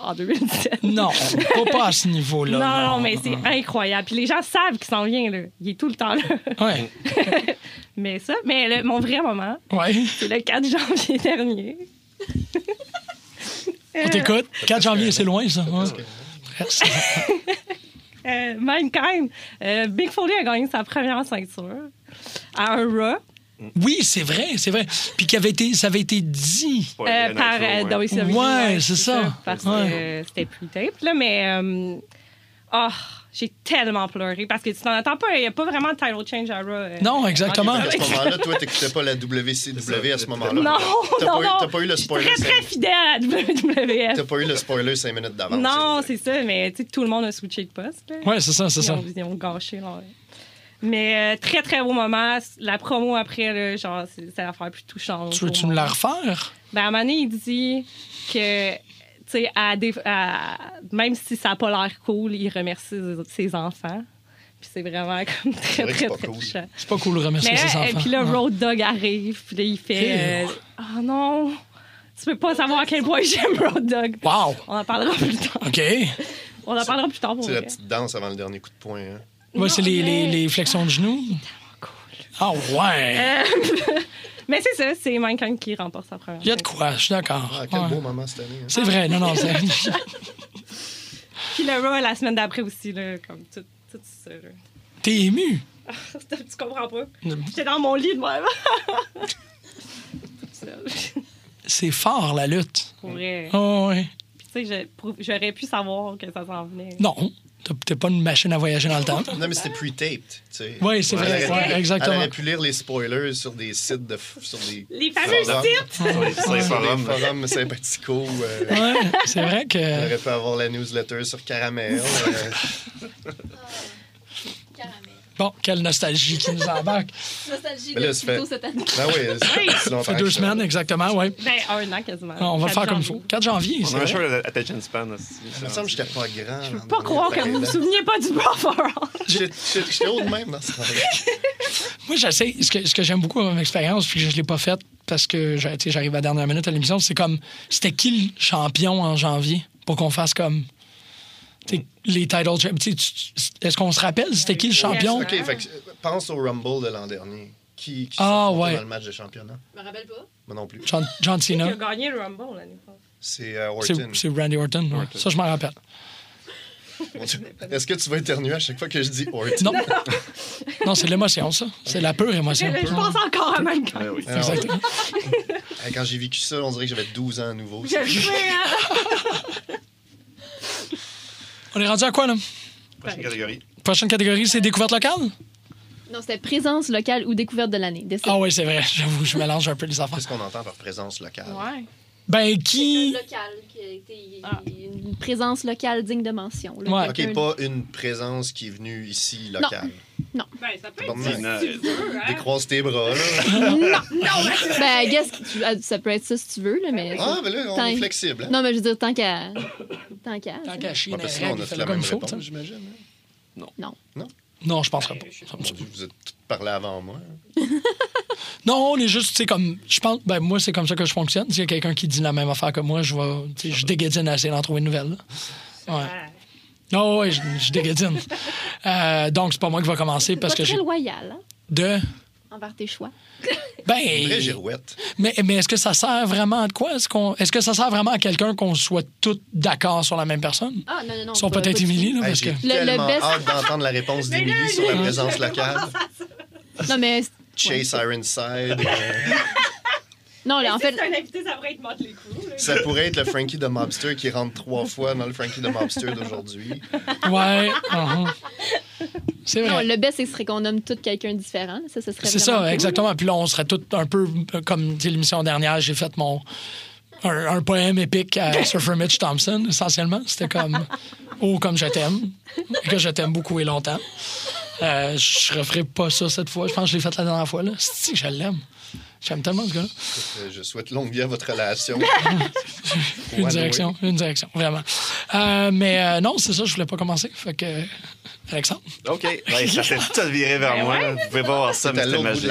en 2017. Non, pas, pas à ce niveau-là. Non, non, mais c'est incroyable. Puis les gens savent qu'il s'en vient, là. Il est tout le temps là. Ouais, mais ça, mais le- mon vrai moment, ouais. c'est le 4 janvier dernier. On t'écoute. 4 janvier, c'est loin, ça. Ouais. Presque. Euh, Mankind, euh, Big Foley a gagné sa première ceinture à un Raw Oui, c'est vrai, c'est vrai. Puis qui avait été, ça avait été dit. Euh, par euh, ouais. WCW. Ouais, c'est ça. Parce Ouais. que euh, c'était plus tape, là, mais. euh, oh, j'ai tellement pleuré parce que tu t'en attends pas. Il n'y a pas vraiment de title change à Raw. euh, Non, exactement. en À ce moment-là, toi, t'écoutais pas la WCW à ce moment-là. Non, T'as non, pas eu- non. T'as pas eu le Je suis spoiler. très, très fidèle à la WWF. T'as pas eu le spoiler 5 minutes d'avance. Non, c'est ça, mais tu sais, tout le monde a switché de poste. là. Ouais, c'est ça, c'est Ils ça. ont, ils ont gâché. Là. Mais euh, très, très beau moment. La promo après, là, genre, c'est c'est l'affaire plus touchante. Tu veux-tu me la refaire? Ben, à un moment donné, il dit que, tu sais, à des- à- même si ça n'a pas l'air cool, il remercie ses, enfants. Puis c'est vraiment comme très, vrai très, très cool. touchant. C'est pas cool de remercier Mais ses là, enfants. puis là, Ouais. Road Dog arrive, puis là, il fait euh, Oh non, tu peux pas savoir à quel point j'aime Road Dog. Wow! On en parlera plus tard. OK. On en parlera plus tard pour C'est la petite danse avant le dernier coup de poing. hein. Ouais, c'est les, les, mais- les flexions de genoux. Ah ouais! Euh, mais c'est ça, c'est Mankind qui remporte sa première. Il y a de quoi, je suis d'accord. Ah, quel Ouais. beau moment cette année. hein. C'est vrai, non, non, c'est... Puis le Raw la semaine d'après aussi, là, comme tout, tout ça. là. T'es ému? tu comprends pas? J'étais dans mon lit de moi. C'est fort, la lutte. Pour vrai. Oh, ouais. Puis Tu sais, j'aurais pu savoir que ça s'en venait. Non, t'es pas une machine à voyager dans le temps. Non, mais c'était pre-taped. tu sais. Oui, c'est Elle vrai. aurait- Ouais, exactement. Elle aurait pu lire les spoilers sur des sites de. Sur des Les fameux forums. sites! Sur les- forums. forums sympathico. euh, Ouais, c'est vrai Elle que. aurait pu avoir la newsletter sur Caramel. euh, Bon, quelle nostalgie qui nous embarque. Nostalgie là, de ça fait- cette année. Ben oui, ça fait deux semaines, exactement, oui. Ben, un an quasiment. On va le 4 faire comme il faut. 4 janvier, On c'est a un short attention span aussi. Il me semble que j'étais pas grand. Je peux pas croire que vous vous souveniez pas du Buffer. J'étais haut de même dans ce temps-là. Moi, j'essaie. Ce que, ce que j'aime beaucoup dans mon expérience, puis que je l'ai pas faite parce que j'ai- tu sais, j'arrive à la dernière minute à l'émission, c'est comme c'était qui le champion en janvier pour qu'on fasse comme les title champ- tu sais, tu- Est-ce qu'on se rappelle c'était qui le champion? Ouais. OK, fait que, euh, pense au Rumble de l'an dernier. Qui, qui Ah, ouais. dans le match de championnat? Je me rappelle pas. Moi non plus. John, John Qui Cena. a gagné le Rumble l'année passée? C'est euh, Orton. c'est Randy Orton. ouais. Ça, je m'en rappelle. Est-ce que tu vas éternuer à chaque fois que je dis Orton? Non. non, c'est l'émotion, ça. C'est la pure émotion. Je pense encore à même quand. Ouais, oui. Exactement. euh, Quand j'ai vécu ça, on dirait que j'avais 12 ans à nouveau. Je le sais, hein? On est rendu à quoi, là? Prochaine catégorie. Prochaine catégorie, c'est découverte locale? Non, c'était présence locale ou découverte de l'année. Ah oui, c'est vrai. J'avoue, je mélange un peu les affaires. Qu'est-ce qu'on entend par présence locale? Ouais. Ben, qui... Local, qui a été Ah. une présence locale digne de mention. là. Ouais. OK, pas une présence qui est venue ici locale. Ben, ça peut être Bon, ça ben, si tu veux, hein? Décroise tes bras, là. Ben, guess que tu- ah, ça peut être ça si tu veux, là, mais. Ah, ben là, on Tant- est flexible. Hein? Non, mais je veux dire, tant qu'à. Tant qu'à. Tant qu'à chier Ouais, sinon, on a fait la même réponse, sais. j'imagine. hein? Non. Non, je penserais pas. Dieu, vous êtes parlé avant moi. Non, on est juste, tu sais, comme. Je pense. Ben, moi, c'est comme ça que je fonctionne. S'il y a quelqu'un qui dit la même affaire que moi, je vais. Tu sais, je déguédine à essayer d'en trouver une nouvelle. là. Ouais. Ah. Non, ouais, je, je déguédine. Euh, donc, c'est pas moi qui va commencer parce Pas que très j'ai. loyal, hein, De? envers tes choix. Une vraie Ben. girouette. Mais, mais est-ce que ça sert vraiment à quoi? Est-ce, qu'on, est-ce que ça sert vraiment à quelqu'un qu'on soit tous d'accord sur la même personne? Ah, non, non, non. Sont peut-être. Émilie, là, Hey, parce que. J'ai Le- le best- hâte d'entendre la réponse d'Émilie sur la présence locale. Non, mais. Chase Ironside. euh, Non, là, en fait. C'est un invité, ça pourrait être Motley Crue. là. ça pourrait être le Frankie de Mobster qui rentre trois fois dans le Frankie de Mobster d'aujourd'hui. Ouais. uh-huh. C'est Non, vrai. le best, ce serait qu'on nomme tout quelqu'un différent. Ça, ce serait C'est ça, cool. exactement. Puis là, on serait tous un peu comme l'émission dernière, j'ai fait mon. Un, un poème épique à Surfer Mitch Thompson, essentiellement. C'était comme Oh, comme je t'aime. Et que je t'aime beaucoup et longtemps. Euh, je referai pas ça cette fois. Je pense que je l'ai fait la dernière fois. là. Si, je l'aime? J'aime tellement ce gars-là. Euh, Je souhaite longue vie à votre relation. Une direction, une direction, vraiment. Euh, mais euh, non, c'est ça, je voulais pas commencer. Fait que. Alexandre. OK. Ouais, ça s'est tout viré vers Ben moi. ouais. Vous pouvez pas voir ça, mais c'était magique.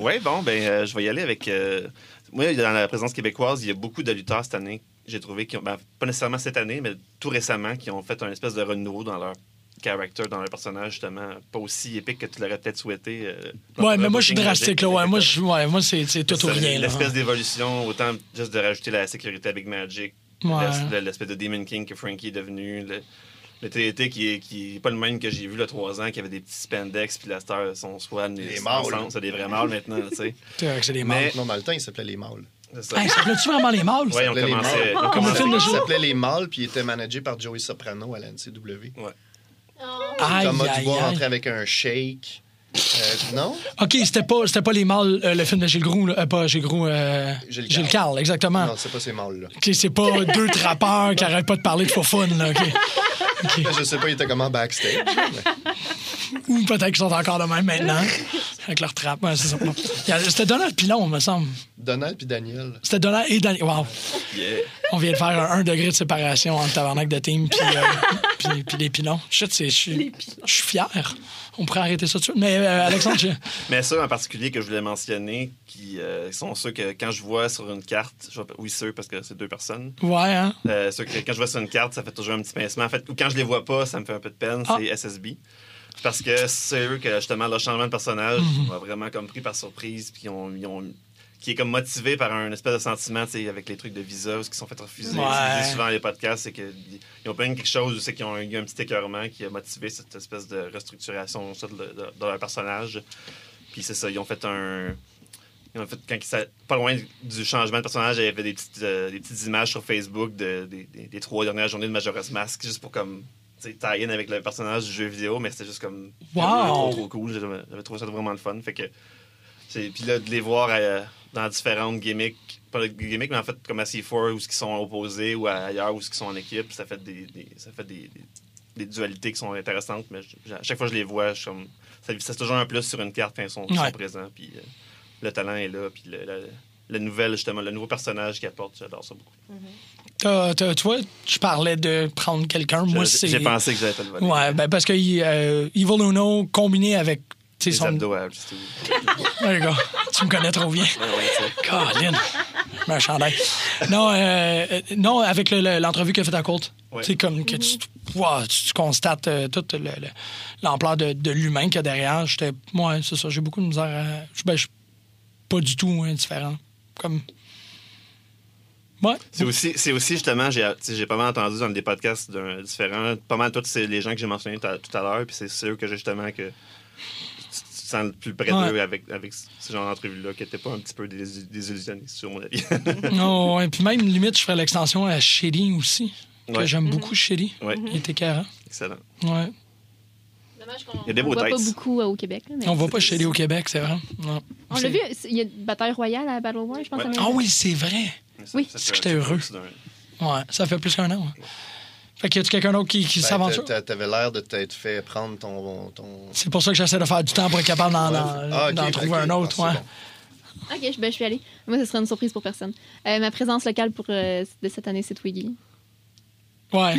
ouais, bon, ben, euh, je vais y aller avec. euh, moi, dans la présence québécoise, il y a beaucoup de lutteurs cette année. J'ai trouvé qui ont, ben, pas nécessairement cette année, mais tout récemment, qui ont fait un espèce de renouveau dans leur character, dans leur personnage, justement, pas aussi épique que tu l'aurais peut-être souhaité. euh, Ouais, le mais moi, je suis drastique, là. Ouais, moi, je, ouais, moi c'est, c'est tout ou rien, là. L'espèce d'évolution, autant juste de rajouter la sécurité à Big Magic, Ouais. l'es- l'espèce de Demon King que Frankie est devenu, le, le TNT qui est, qui est pas le même que j'ai vu il y a trois ans, qui avait des petits spandex, puis la star, son swan, Les les mâles. c'est des vrais mâles maintenant, tu sais. C'est vrai que c'est des Mais- mâles. Non, dans le temps, il s'appelait Les Mâles. Ça. Hey, s'appelait-tu vraiment les mâles? Ouais, on commençait. Mâles. on Comme le commençait- film de Il s'appelait Les Mâles, puis il était managé par Joey Soprano à la NCW. Aïe, Thomas aïe, Dubois aïe. rentrait avec un shake. Euh, non? OK, c'était pas, c'était pas les mâles, euh, le film de Gilles Groux, là. Euh, pas Gilles Groux, Gilles. Carle, exactement. Non, c'est pas ces mâles-là. OK, c'est pas deux trappeurs qui arrêtent pas de parler de faux fun, là. OK. Je sais pas, il était comment backstage. mais- Ou peut-être qu'ils sont encore de même maintenant, avec leur trappe. Ouais, c'est ça. C'était Donald Pilon, me semble. Donald puis Daniel. C'était Donald et Daniel. Wow. Yeah. On vient de faire un, un degré de séparation entre Tabarnak de Team puis, euh, puis, puis les pilons. Je suis fier. On pourrait arrêter ça tout de suite. Mais euh, Alexandre, je- Mais ceux en particulier que je voulais mentionner, qui euh, sont ceux que quand je vois sur une carte, je oui, ceux parce que c'est deux personnes, ouais, hein? Euh, ceux que quand je vois sur une carte, ça fait toujours un petit pincement. En fait, ou quand je les vois pas, ça me fait un peu de peine, Ah. c'est SSB. Parce que c'est eux que, justement, le changement de personnage Mhm. m'a vraiment comme pris par surprise, puis ils ont, ils ont- qui est comme motivé par un espèce de sentiment, tu sais, avec les trucs de visa, ce qui sont fait refuser. Ouais. Souvent dans les podcasts, c'est qu'ils ont eu quelque chose, c'est qu'ils ont eu un petit écœurement qui a motivé cette espèce de restructuration de leur personnage. Puis c'est ça, ils ont fait un En fait, quand il s'a- pas loin du changement de personnage, il y avait des petites, euh, des petites images sur Facebook de, des- des- des trois dernières journées de Majora's Mask, juste pour comme tie-in avec le personnage du jeu vidéo, mais c'était juste comme Wow! trop, trop cool. J'avais trouvé ça vraiment le fun. Fait que puis là, de les voir euh, dans différentes gimmicks, pas de gimmicks, mais en fait comme à C4 où ils sont opposés ou ailleurs où ils sont en équipe, ça fait des, des- ça fait des, des- des dualités qui sont intéressantes. Mais je- à chaque fois que je les vois, je suis comme ça, c'est toujours un plus sur une carte quand ils sont, Ouais. présents. Puis euh, le talent est là. Puis le, le- le nouvel, justement, le nouveau personnage qu'il apporte, j'adore ça beaucoup. T'as- t'as- tu vois, je parlais de prendre quelqu'un. Moi, Je- c'est. J'ai pensé que j'allais te le voler. Ouais, ben parce que euh, Evil Uno combiné avec. Les son. abdos à gars, tu me connais trop bien. C'est- Colin. Chandail. Non, euh, euh, non, avec le- le- l'entrevue qu'il a faite à. Ouais. Tu sais, comme que tu, wow, tu- tu constates euh, toute le- le- l'ampleur de, de l'humain qu'il y a derrière. J'étais. Moi, c'est ça, j'ai beaucoup de misère à. je- Ben, je suis pas du tout indifférent. Comme. Ouais. C'est aussi, c'est aussi justement, j'ai pas mal entendu dans des podcasts différents, pas mal tous les gens que j'ai mentionnés tout à, l'heure, puis c'est sûr que justement que sens le plus près Ouais. d'eux avec, avec ce genre d'entrevue-là, qui n'était pas un petit peu dés- désillusionniste, sur mon avis. Non, et puis même, limite, je ferais l'extension à Shady aussi. Que Ouais. j'aime beaucoup Shady. Ouais. Il était carré. Excellent. Ouais. Dommage qu'on Il y a des on voit pas beaucoup euh, au Québec. mais- On voit pas Shady au Québec, c'est vrai. Non. On l'a vu, c'est- il y a une bataille royale à Battle War, je pense. Ouais. Ah oui, c'est vrai. Oui. Ça C'est fait- que j'étais heureux. c'est Ouais, ça fait plus qu'un an. ouais. Fait qu'il y a quelqu'un d'autre qui, qui Ben, s'aventure? t'a- T'avais l'air de t'être fait prendre ton. ton... C'est pour ça que j'essaie de faire du temps pour être capable d'en, Ah, trouver un autre. Ah, ouais. c'est bon. Ok, je, ben, je suis allée. Moi, ce serait une surprise pour personne. Euh, ma présence locale pour, euh, de cette année, c'est Twiggy. Ouais, ouais,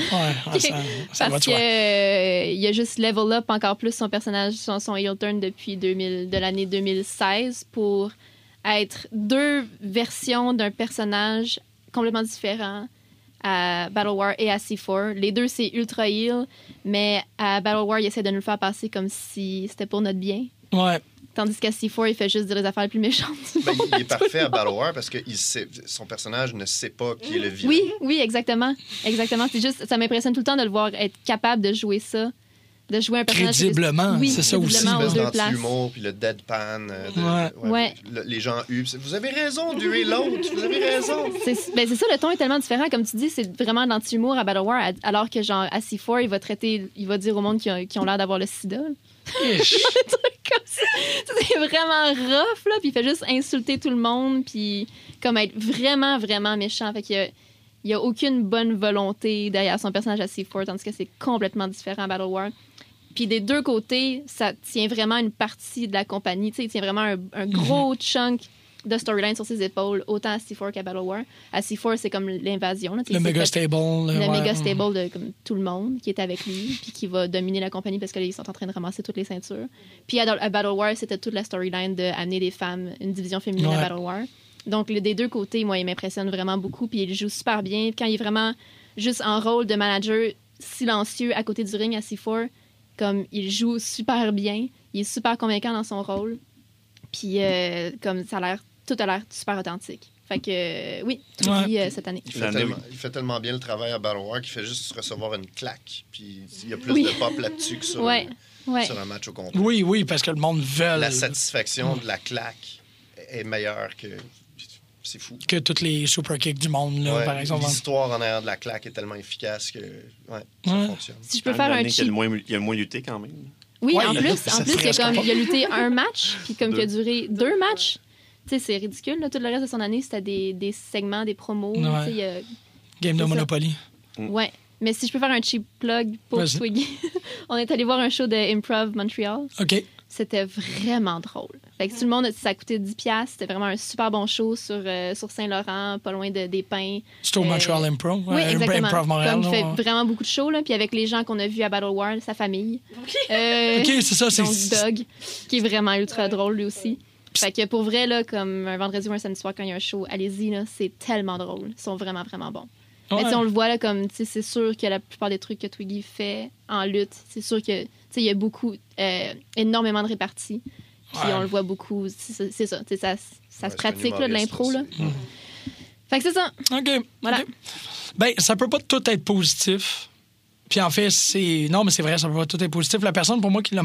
ouais, ça, ça va Parce soi. euh, il a juste level up encore plus son personnage, son, son heel turn depuis 2000, de l'année 2016 pour être deux versions d'un personnage complètement différent à Battle War et à C4. Les deux, c'est ultra heal, mais à Battle War, il essaie de nous le faire passer comme si c'était pour notre bien. Ouais. Tandis qu'à C4, il fait juste dire les affaires les plus méchantes. Ben, il est parfait à Battle War parce que il sait, son personnage ne sait pas qui est le vilain. Oui, oui, exactement. Exactement. C'est juste, ça m'impressionne tout le temps de le voir être capable de jouer ça, de jouer un personnage. Crédiblement, Oui, c'est ça aussi. d'anti-humour, puis le deadpan. euh, de- Ouais. Ouais. le- les gens huent. Vous avez raison d'huer l'autre. Vous avez raison. C'est ben, c'est ça, le ton est tellement différent. Comme tu dis, c'est vraiment l'anti-humour à Battle War, alors que, genre, à C4, il va traiter, il va dire au monde qui, ont l'air d'avoir le sida. Ish. Comme ça. C'est vraiment rough, là. Puis il fait juste insulter tout le monde, puis comme être vraiment, vraiment méchant. Fait qu'il y a, il y a aucune bonne volonté derrière son personnage à C4, tandis que c'est complètement différent à Battle War. Puis des deux côtés, ça tient vraiment une partie de la compagnie. Tu sais, il tient vraiment un, un gros chunk de storyline sur ses épaules, autant à C4 qu'à Battle War. À C4, c'est comme l'invasion. Le méga stable. le ouais. méga stable de comme, tout le monde qui est avec lui, puis qui va dominer la compagnie parce que là, ils sont en train de ramasser toutes les ceintures. Puis à, à Battle War, c'était toute la storyline d'amener des femmes, une division féminine Ouais. à Battle War. Donc, le- des deux côtés, moi, il m'impressionne vraiment beaucoup, puis il joue super bien. Quand il est vraiment juste en rôle de manager silencieux à côté du ring à C4, comme il joue super bien, il est super convaincant dans son rôle, puis euh, comme ça a l'air, tout a l'air super authentique. Fait que, euh, oui, tout Ouais. dit euh, cette année. Il fait, tellement, il fait tellement bien le travail à Battle War qu'il fait juste recevoir une claque. Puis il y a plus Oui. de pop là-dessus que sur, Ouais, ouais. sur un match au complet. Oui, oui, parce que le monde veut La satisfaction de la claque est meilleure que. C'est fou. que tous les super kicks du monde, là, Ouais, par exemple. L'histoire en arrière de la claque est tellement efficace que ouais, ça Ouais. fonctionne. Si je peux faire un qu'il y a cheat le moins, il y a le moins lutté quand même. Oui, Ouais, en il- plus, en plus, il a, comme, il a lutté un match, puis comme Deux. il a duré deux matchs. Tu sais, c'est ridicule. Là. Tout le reste de son année, c'était des, des segments, des promos. Ouais. tu sais, il y a- Game de ça. Monopoly. Ouais. Mais si je peux faire un cheap plug pour. Twiggy, on est allé voir un show de Improv Montreal. OK. C'était vraiment drôle. Fait que tout le monde, ça a coûté 10$. piastres. C'était vraiment un super bon show sur, euh, sur Saint-Laurent, pas loin de, des Pins. C'est au Euh, Montreal Impro? Oui, ouais, exactement. Improv Montréal. Comme il fait ouais. vraiment beaucoup de shows, là, puis avec les gens qu'on a vus à Battle War, sa famille. Euh, OK, c'est ça. donc C'est Doug, qui est vraiment ultra drôle lui aussi. Fait que pour vrai, là, comme un vendredi ou un samedi soir quand il y a un show, allez-y, là, c'est tellement drôle. Ils sont vraiment, vraiment bons. Mais tu sais, on le voit, là, comme, tu sais, c'est sûr que la plupart des trucs que Twiggy fait en lutte, c'est sûr que, tu sais, il y a beaucoup, euh, énormément de réparties. Puis Ouais. on le voit beaucoup, c'est ça, ça, ça, Ouais, se pratique, là, de l'impro, là. Fait que c'est ça. OK. Voilà. OK. Ben, ça peut pas tout être positif. Puis en fait, c'est. Non, mais c'est vrai, ça peut pas tout être positif. La personne, pour moi, qui, l'a-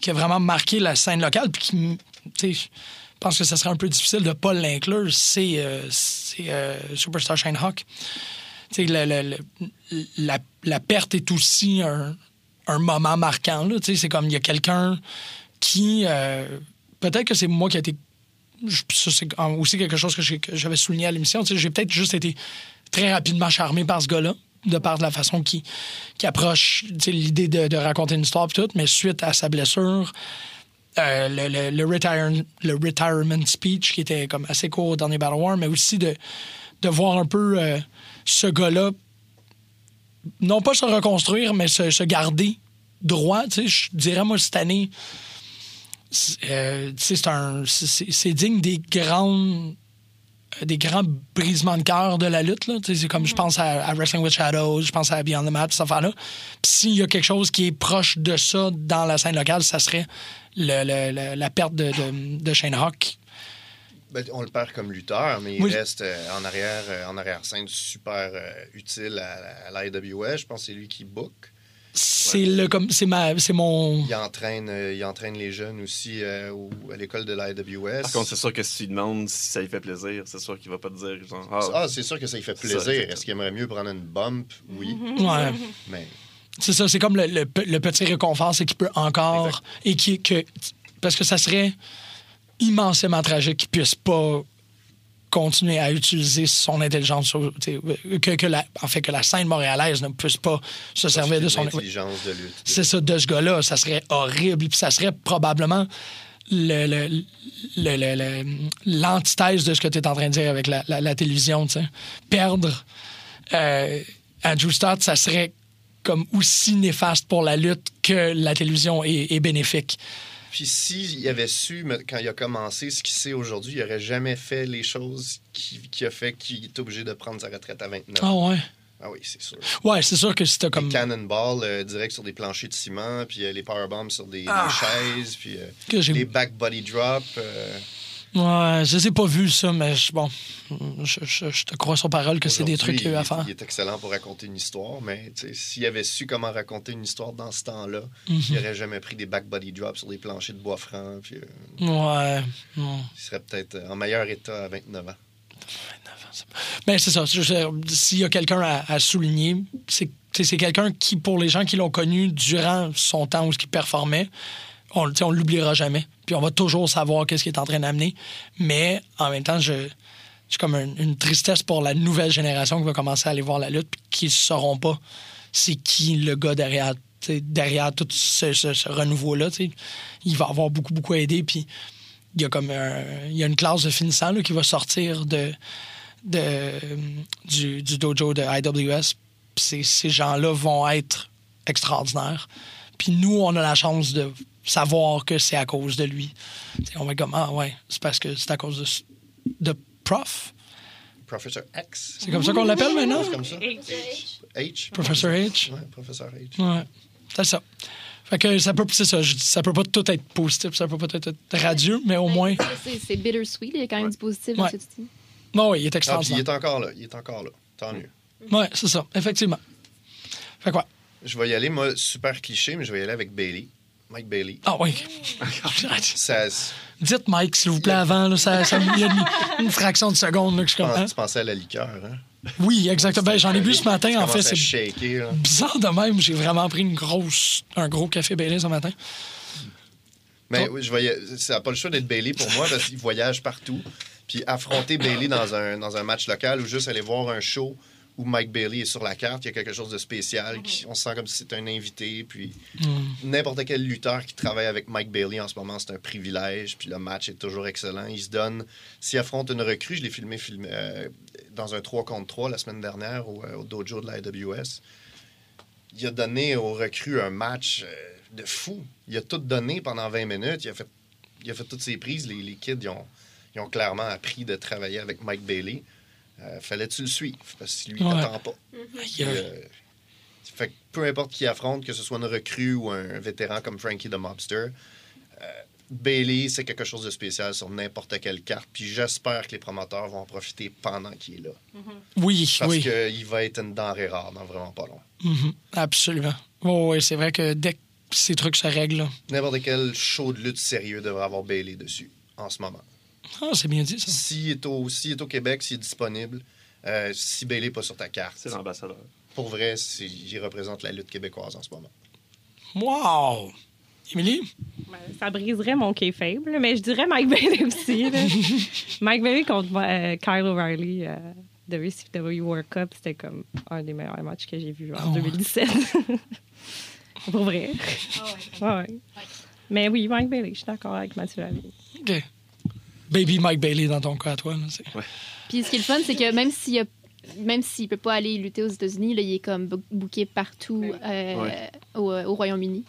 qui a vraiment marqué la scène locale, puis qui. Tu sais, pense que ça serait un peu difficile de ne pas l'inclure, c'est euh, c'est, euh, Superstar Shane Hawk. Tu sais, le- le- le- la, la perte est aussi un, un moment marquant. là. Tu sais, C'est comme il y a quelqu'un qui. euh, Peut-être que c'est moi qui a été. Ça, c'est aussi quelque chose que j'avais souligné à l'émission. J'ai peut-être juste été très rapidement charmé par ce gars-là, de par de la façon qu'il qu'il approche l'idée de, raconter une histoire tout, mais suite à sa blessure, euh, le, le- retire- le retirement speech qui était comme assez court au dernier Battle War, mais aussi de, de voir un peu euh, ce gars-là, non pas se reconstruire, mais se, se garder droit. Je dirais, moi, cette année, euh, c'est un- c'est- digne des grandes euh, des grands brisements de cœur de la lutte. C'est comme je pense à, à Wrestling with Shadows, je pense à Beyond the Mat, cette affaire-là. Puis s'il y a quelque chose qui est proche de ça dans la scène locale, ça serait le- le- le- la perte de, de, de Shane Hawk. Ben, on le perd comme lutteur, mais Oui. il reste euh, en arrière, euh, en arrière scène super euh, utile à, à l'IWS. Je pense que c'est lui qui book. C'est le comme c'est ma c'est mon Il entraîne, euh, il entraîne les jeunes aussi euh, au- à l'école de l'IWS. Par contre, c'est sûr que si tu lui demandes si ça lui fait plaisir, c'est sûr qu'il va pas te dire genre. Ah, Ah, c'est sûr que ça lui fait plaisir. Est-ce qu'il aimerait mieux prendre une bump? Oui. ouais. Mais C'est ça, c'est comme le, le pe- le petit réconfort, c'est qu'il peut encore. Exact. Et qui, que, parce que ça serait immensément tragique qu'il puisse pas continuer à utiliser son intelligence. sais, Que, que la, en fait, que la scène montréalaise ne puisse pas se servir de son. intelligence de lutte. C'est ça, de ce gars-là, ça serait horrible. Puis ça serait probablement le- le- le- le- le- l'antithèse de ce que tu es en train de dire avec la, la- la télévision. Perdre euh, Andrew Stott, ça serait comme aussi néfaste pour la lutte que la télévision est, est bénéfique. Puis s'il avait su, quand il a commencé, ce qu'il sait aujourd'hui, il aurait jamais fait les choses qui, qui a fait qu'il est obligé de prendre sa retraite à 29 Ah ouais. Ah oui, c'est sûr. Ouais, c'est sûr que c'était comme. Les cannonball euh, direct sur des planchers de ciment, puis euh, les powerbombs sur des, des Ah. chaises, puis euh, les back body drop. Euh, Ouais, je les ai pas vus, ça, mais je- bon, je, je- je te crois sur parole que c'est des trucs qu'il y a eu à faire. Il est excellent pour raconter une histoire, mais s'il avait su comment raconter une histoire dans ce temps-là, Mhm. il n'aurait jamais pris des back body drops sur des planchers de bois franc, puis euh, Ouais. non. il serait peut-être euh, en meilleur état à 29 ans. Ben, c'est ça. Je veux dire, S'il y a quelqu'un à, à souligner, c'est c'est quelqu'un qui, pour les gens qui l'ont connu durant son temps où il performait, on on l'oubliera jamais. Puis on va toujours savoir qu'est-ce qu'il est en train d'amener. Mais en même temps, je j'ai comme un- une tristesse pour la nouvelle génération qui va commencer à aller voir la lutte puis qui ne sauront pas c'est qui le gars derrière, derrière tout ce, renouveau-là. Il va avoir beaucoup, beaucoup aidé. Puis il y a comme un- il y a une classe de finissant qui va sortir de, du, dojo de IWS. Ces gens-là vont être extraordinaires. Puis nous, on a la chance de savoir que c'est à cause de lui. T'sais, on va comme, ah ouais, c'est parce que c'est à cause de, de Prof. Professor X. C'est comme ça qu'on l'appelle maintenant? C'est comme ça? Et- H. Professor H? Ouais, Professeur H. Ouais, c'est ça. Fait que ça peut, c'est ça, je dis, ça peut pas tout être positif, ça peut pas tout être radieux, mais au moins, C'est- bittersweet, il y a quand même du positif dans Ouais. ce que tu dis. non, oui, il est Ah, puis il extraordinaire. est encore là. Il est encore là. Tant mieux. Ouais, c'est ça, effectivement. Fait quoi? Je vais y aller, moi, super cliché, mais je vais y aller avec Bailey. Mike Bailey. Ah oui. Ça, Dites Mike, s'il vous plaît, avant, là, ça, ça- il y a une, une fraction de seconde là, que je hein? tu pensais à la liqueur, hein? Oui, exactement. Ben, J'en ai bu ce matin, Tu en fait. C'est shaker, bizarre de même. J'ai vraiment pris une grosse, un gros café Bailey ce matin. Mais oui, je voyais, ça n'a pas le choix d'être Bailey pour moi parce qu'il voyage partout. Puis affronter Bailey dans un, dans un match local ou juste aller voir un show où Mike Bailey est sur la carte, il y a quelque chose de spécial. qui- on se sent comme si c'était un invité. Puis n'importe quel lutteur qui travaille avec Mike Bailey en ce moment, c'est un privilège. Puis le match est toujours excellent. Il se donne. S'il affronte une recrue, je l'ai filmé, filmé euh, dans un 3 contre 3 la semaine dernière au, euh, au dojo de la AWS. Il a donné aux recrues un match euh, de fou. Il a tout donné pendant 20 minutes. Il a fait, il a fait toutes ses prises. Les, les kids, ils ont, ils ont clairement appris de travailler avec Mike Bailey. Euh, fallait-tu le suivre? Parce que lui, il Ouais. t'attend pas. Euh, fait que peu importe qui affronte, que ce soit une recrue ou un vétéran comme Frankie the Mobster, euh, Bailey, c'est quelque chose de spécial sur n'importe quelle carte. Puis j'espère que les promoteurs vont en profiter pendant qu'il est là. Oui, Parce oui. qu'il va être une denrée rare dans vraiment pas long. Mhm, absolument. oui, c'est vrai que dès que ces trucs se règlent, là, N'importe quel show de lutte sérieux devrait avoir Bailey dessus en ce moment. Ah, c'est bien dit, ça. S'il est, au, s'il est au Québec, s'il est disponible, euh, si Bailey n'est pas sur ta carte, C'est l'ambassadeur. pour vrai, c'est- il représente la lutte québécoise en ce moment. Wow! Émilie? Ouais, Ça briserait mon kayfabe, là, mais je dirais Mike Bailey aussi. là. Mike Bailey contre euh, Kyle O'Reilly euh, de WCW World Cup, c'était comme un des meilleurs matchs que j'ai vu en Ah ouais. 2017. Pour vrai. Ouais, ouais. Mais oui, Mike Bailey, je suis d'accord avec Mathieu Lavigne. OK. Baby Mike Bailey dans ton cas, toi. là, Puis ce qui est le fun, c'est que même s'il y a- même s'il peut pas aller lutter aux États-Unis, là, il est comme bou- booké partout euh, Ouais. au, au Royaume-Uni.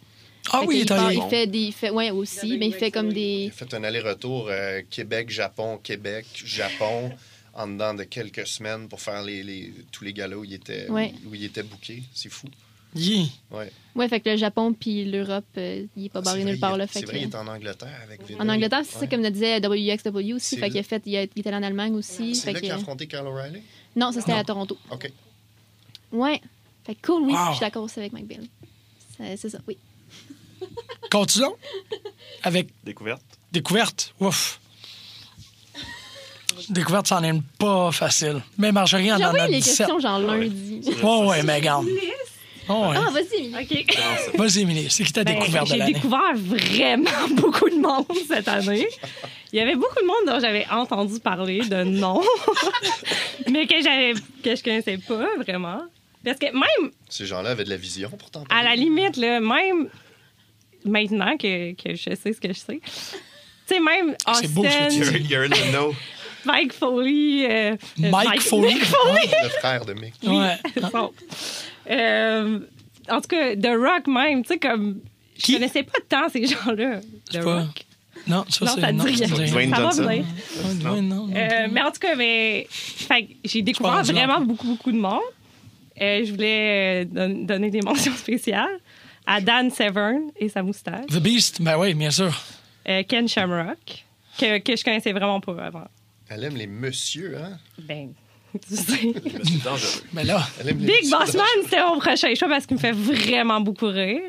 Ah Fait oui, il part- allé. il fait des, il fait, ouais aussi, mais il fait comme Il des. a fait un aller-retour euh, Québec, Japon, Québec, Japon en dedans de quelques semaines pour faire les, les- tous les galas où il était, Ouais. où il était booké. C'est fou. Yeah. Ouais. Ouais, fait que le Japon puis l'Europe, euh, il est pas barré nulle part C'est que- vrai, il est en Angleterre avec Vinny. en Angleterre, c'est ça Ouais. comme le disait WXW aussi. Fait qu'il a fait, il, a- il était en Allemagne aussi. C'est là qu'il a affronté Kyle O'Reilly? Non, ça c'était à Toronto. OK. Ouais. Fait que cool, oui. Wow. Je suis d'accord aussi avec Mike Bill. C'est ça, oui. Continuons avec Découverte. découverte. Ouf. Découverte, c'en est pas facile. Mais Marjorie en en a envoyé les 17. questions genre lundi. Oh, ouais, mais garde. Oh, ouais. Ah, vas-y, Émilie. OK. Vas-y, Émilie, c'est qui ta Ben, découverte de J'ai l'année? découvert vraiment beaucoup de monde cette année. Il y avait beaucoup de monde dont j'avais entendu parler de nom, mais que j'avais que je connaissais pas vraiment. Parce que même Ces gens-là avaient de la vision pourtant. à la limite, là, même maintenant que, que je sais ce que je sais, tu sais, même C'est beau ce que tu Austin, dis. You're, you're in the know. Mike Foley. euh, Mike Foley. Mike Foley. Le frère de Mick. Ouais. Bon. Euh, en tout cas, The Rock même, tu sais, comme. Je Qui? connaissais pas tant ces gens-là. The pas- Rock. Non, ça, Non, c'est. ça te dit rien. ça Ça va venir. Non, non. Euh, mais en tout cas, mais, j'ai découvert vraiment beaucoup, beaucoup de monde. Euh, je voulais euh, don- donner des mentions spéciales à Dan Severn et sa moustache. The Beast, ben oui, bien sûr. Euh, Ken Shamrock, que, que je connaissais vraiment pas avant. Elle aime les messieurs, hein? Ben, suis dangereux. Mais là, Big. Boss Man, c'était mon prochain choix parce qu'il me fait vraiment beaucoup rire.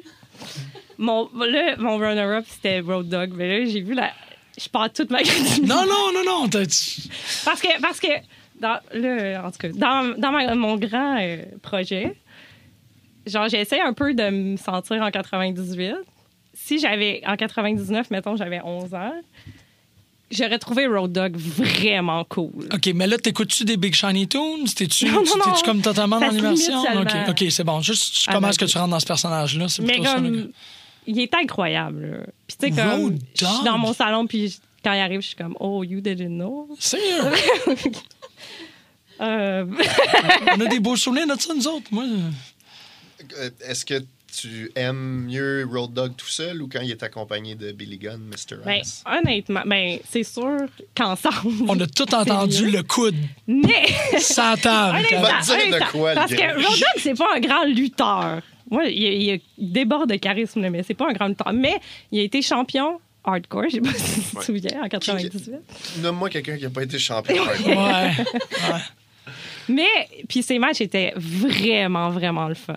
Mon, là, mon runner-up, c'était Road Dog. Mais là, j'ai vu la. Je pars toute ma crédibilité. non, non, non, non. Parce que, parce que dans, là, en tout cas, dans, dans ma- mon grand euh, projet, genre, j'essaie un peu de me sentir en 98. Si j'avais, en 99, mettons, j'avais 11 ans, j'aurais trouvé Road Dog vraiment cool. OK, mais là, t'écoutes-tu des Big Shiny Tunes? T'es-tu Non, non, tu- non. t'es-tu comme totalement Ça dans l'immersion? OK, seulement OK, c'est bon. Juste à comment est-ce que tu rentres dans ce personnage-là? C'est ça, comme, gars. il est incroyable. là. Puis tu sais, comme, Road je suis dans mon salon, puis quand il arrive, je suis comme, oh, you didn't know. Sérieux? Euh, On a des beaux souvenirs de ça, nous autres. Moi, Euh, Est-ce que tu aimes mieux Road Dog tout seul ou quand il est accompagné de Billy Gunn, Mr. ben, Ass? honnêtement, ben, c'est sûr qu'ensemble. on a tout entendu le coude Mais. table. Honnêtement, Va te dire de quoi, Parce gars. que Road Dogg, c'est pas un grand lutteur. Moi, il, déborde de charisme, mais c'est pas un grand lutteur. Mais il a été champion hardcore, je sais pas si tu te souviens, en 98. Nomme-moi quelqu'un qui n'a pas été champion. Ouais. Mais, puis ses matchs étaient vraiment, vraiment le fun.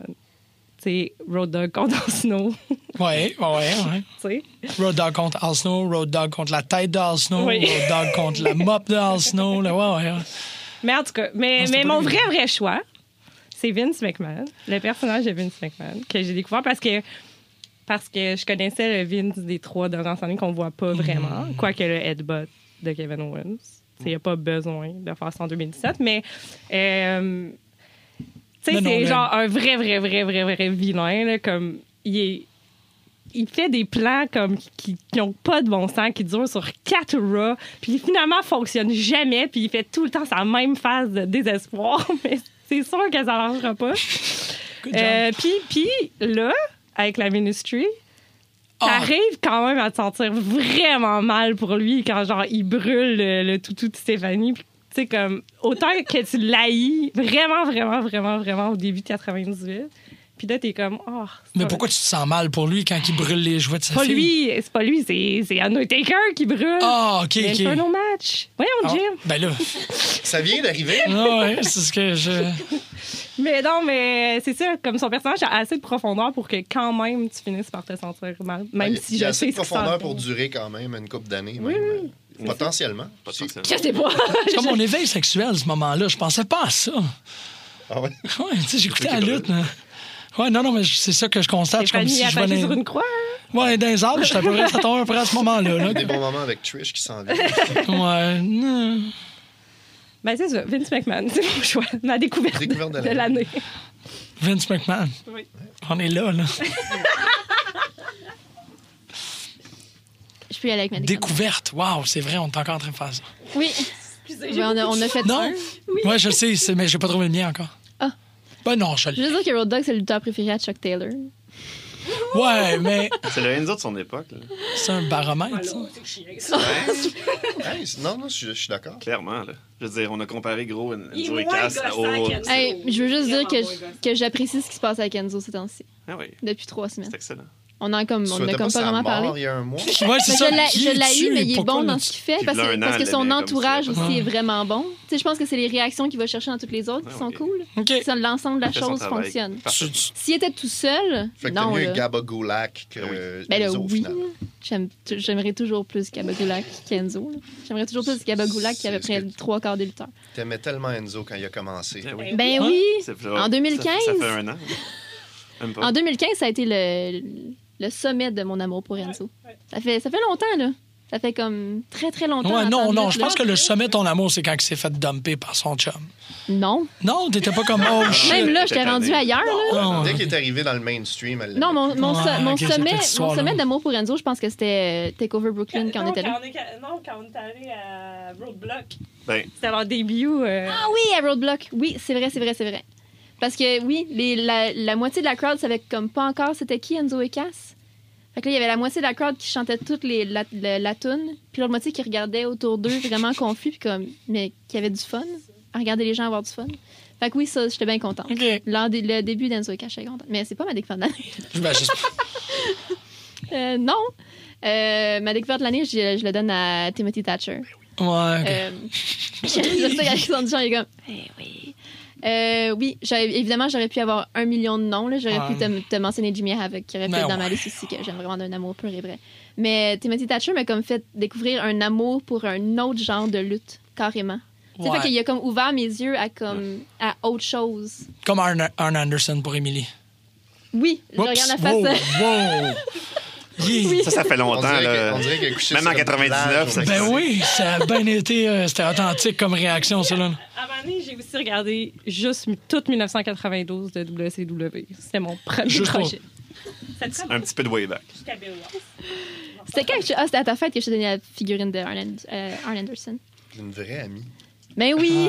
Sais, Road Dogg contre ouais, ouais. tu sais. Road Dog contre Al Snow, Road Dog contre la tête d'Al Snow, Oui. Road Dog contre la mop. Là, ouais, ouais. Mais en tout cas, mais, Non, mais mon vrai, vrai choix, c'est Vince McMahon, le personnage de Vince McMahon, que j'ai découvert parce que, parce que je connaissais le Vince des trois dernières années qu'on voit pas vraiment, Mm. quoique le headbutt de Kevin Owens. Il n'y a pas besoin de faire ça en 2017, mais. euh, tu sais, c'est genre un vrai, vrai, vrai, vrai, vrai vilain, là, comme. Il est il fait des plans comme qui n'ont pas de bon sens, qui durent sur quatre Raw, puis finalement fonctionnent jamais, puis il fait tout le temps sa même phase de désespoir, mais c'est sûr que ça marchera pas. Euh, puis, puis là, avec la Ministry, Ah. t'arrives quand même à te sentir vraiment mal pour lui quand genre il brûle le, le toutou de Stéphanie. Puis, sais, comme, autant que tu l'haïs vraiment, vraiment, vraiment, vraiment au début de 98. Puis là, t'es comme, oh. Mais pas- pourquoi tu te sens mal pour lui quand il brûle les jouets de sa pas fille? lui, c'est pas lui, c'est, c'est Undertaker qui brûle. Ah, OK, OK. Inferno match. Voyons, Ah, Jim. ben là, Ça vient d'arriver. ah ouais, c'est ce que je... Mais non, mais c'est ça, comme son personnage a assez de profondeur pour que quand même tu finisses par te sentir mal. Même Il a- si il je assez sais de qui s'en profondeur pour durer quand même une couple d'années. Oui, même, oui. euh, Potentiellement. Potentiellement. Je sais pas. C'est comme mon éveil sexuel, ce moment-là. Je pensais pas à ça. Ah ouais? Ouais, tu sais, j'écoutais la lutte. mais- Ouais, non, non, mais c'est ça que je constate. Je comme si je venais. sur une croix. Ouais, dans les arbres, j'étais à peu près, ça tombe à peu près à ce moment-là. là. Des bons moments avec Trish qui s'en vient. Ouais. non. Ben, c'est ça, Vince McMahon, c'est mon choix. Ma découverte, Découverte de de l'année. Vince McMahon. Oui. On est là, là. Je peux y aller avec ma découverte. Découverte. Waouh, c'est vrai, on est encore en train de faire ça. Oui. Ouais, on, a, on a fait Non? un. Ouais, je sais, c'est- mais j'ai pas trouvé le mien encore. Ah. Ben non, je Je veux dire que Road Dogg, c'est le lutteur préféré à Chuck Taylor. Ouais, mais C'est le Enzo de son époque, là. c'est un baromètre, ça. Hey, c'est- non, non, je suis- je suis d'accord. Clairement, là. Je veux dire, on a comparé gros Il est Enzo et moins Cass gossant au. qu'Enzo. Hey, je veux juste dire que, que j'apprécie ce qui se passe avec Enzo ces temps-ci, Ah oui, depuis trois semaines. c'est excellent. On a comme, on a comme pas vraiment parlé. il y a un mois. Ouais, c'est ça. je l'ai- eu, mais il est bon dans ce qu'il fait parce que, parce que son entourage aussi est vraiment bon. Tu sais, je pense que c'est les réactions qu'il va chercher dans toutes les autres qui Ah, sont cool. L'ensemble de la chose fonctionne. S'il était tout seul, Fait que non. mieux. Gabba Gulak que Ah. Ben Enzo. J'aime- J'aimerais toujours plus Gabba Gulak qu'Enzo. J'aimerais toujours plus Gabba Gulak qui avait près trois quarts des lutteurs. T'aimais tellement Enzo quand il a commencé. Ben oui! En 2015? Ça, fait un an. En 2015, ça a été le, le sommet de mon amour pour Enzo. Ça, fait, ça fait longtemps, là. Ça fait comme très, très longtemps. Ouais, non, non, je pense que le sommet de ton amour, c'est quand il s'est fait dumper par son chum. Non. Non, t'étais pas comme oh shit. Même là, j'étais Cette rendu ailleurs, là. Oh. Dès qu'il est arrivé dans le mainstream, elle Non, mon, mon, so- sommet, mon sommet d'amour pour Enzo, je pense que c'était euh, Takeover Brooklyn quand on non, était là. Quand on est, non, quand on est allé à Roadblock. Ben, C'était leur début. euh, Ah oui, à Roadblock. Oui, c'est vrai, c'est vrai, c'est vrai. Parce que oui, les, la, la moitié de la crowd savait comme pas encore c'était qui Enzo et Cass. Fait que là, il y avait la moitié de la crowd qui chantait toute les, la, la, la toune, puis l'autre moitié qui regardait autour d'eux vraiment confus, puis comme, mais qui avait du fun, à regarder les gens avoir du fun. Fait que oui, ça, j'étais bien contente. OK. Lors des- le début d'Enzo et Cass, j'étais contente. Mais c'est pas ma découverte de l'année. Ben, je- Euh, non. Euh, ma découverte de l'année, je, je le donne à Timothy Thatcher. Ouais, ok. Euh, je sais qu'Alexandre Duchamp est comme, eh oui. Euh, oui, évidemment, j'aurais pu avoir un million de noms. J'aurais pu te, te mentionner Jimmy Havoc, qui aurait pu être dans ma liste aussi, que j'aime vraiment d'un amour pur et vrai. Mais Timothy Thatcher m'a comme fait découvrir un amour pour un autre genre de lutte, carrément. Ouais. fait qu'il a comme ouvert mes yeux à, comme, à autre chose. Comme Arn, Arn Anderson pour Emily. Oui, je Oups, regarde la face. wow, wow. Yeah. ça, ça fait On longtemps, dirait on dirait qu'il a couché Même en sur une 99, plage, ça- on Ben oui, ça a bien été. euh, C'était authentique comme réaction, ça, là. À un moment j'ai aussi regardé juste toute 1992 de WCW. C'était mon premier Juste projet. Un petit peu de way back. Ross. C'était quand que je- ah, c'était à ta fête que je t'ai donné la figurine de Arn, euh, Arn Anderson. Une vraie amie. Ben oui,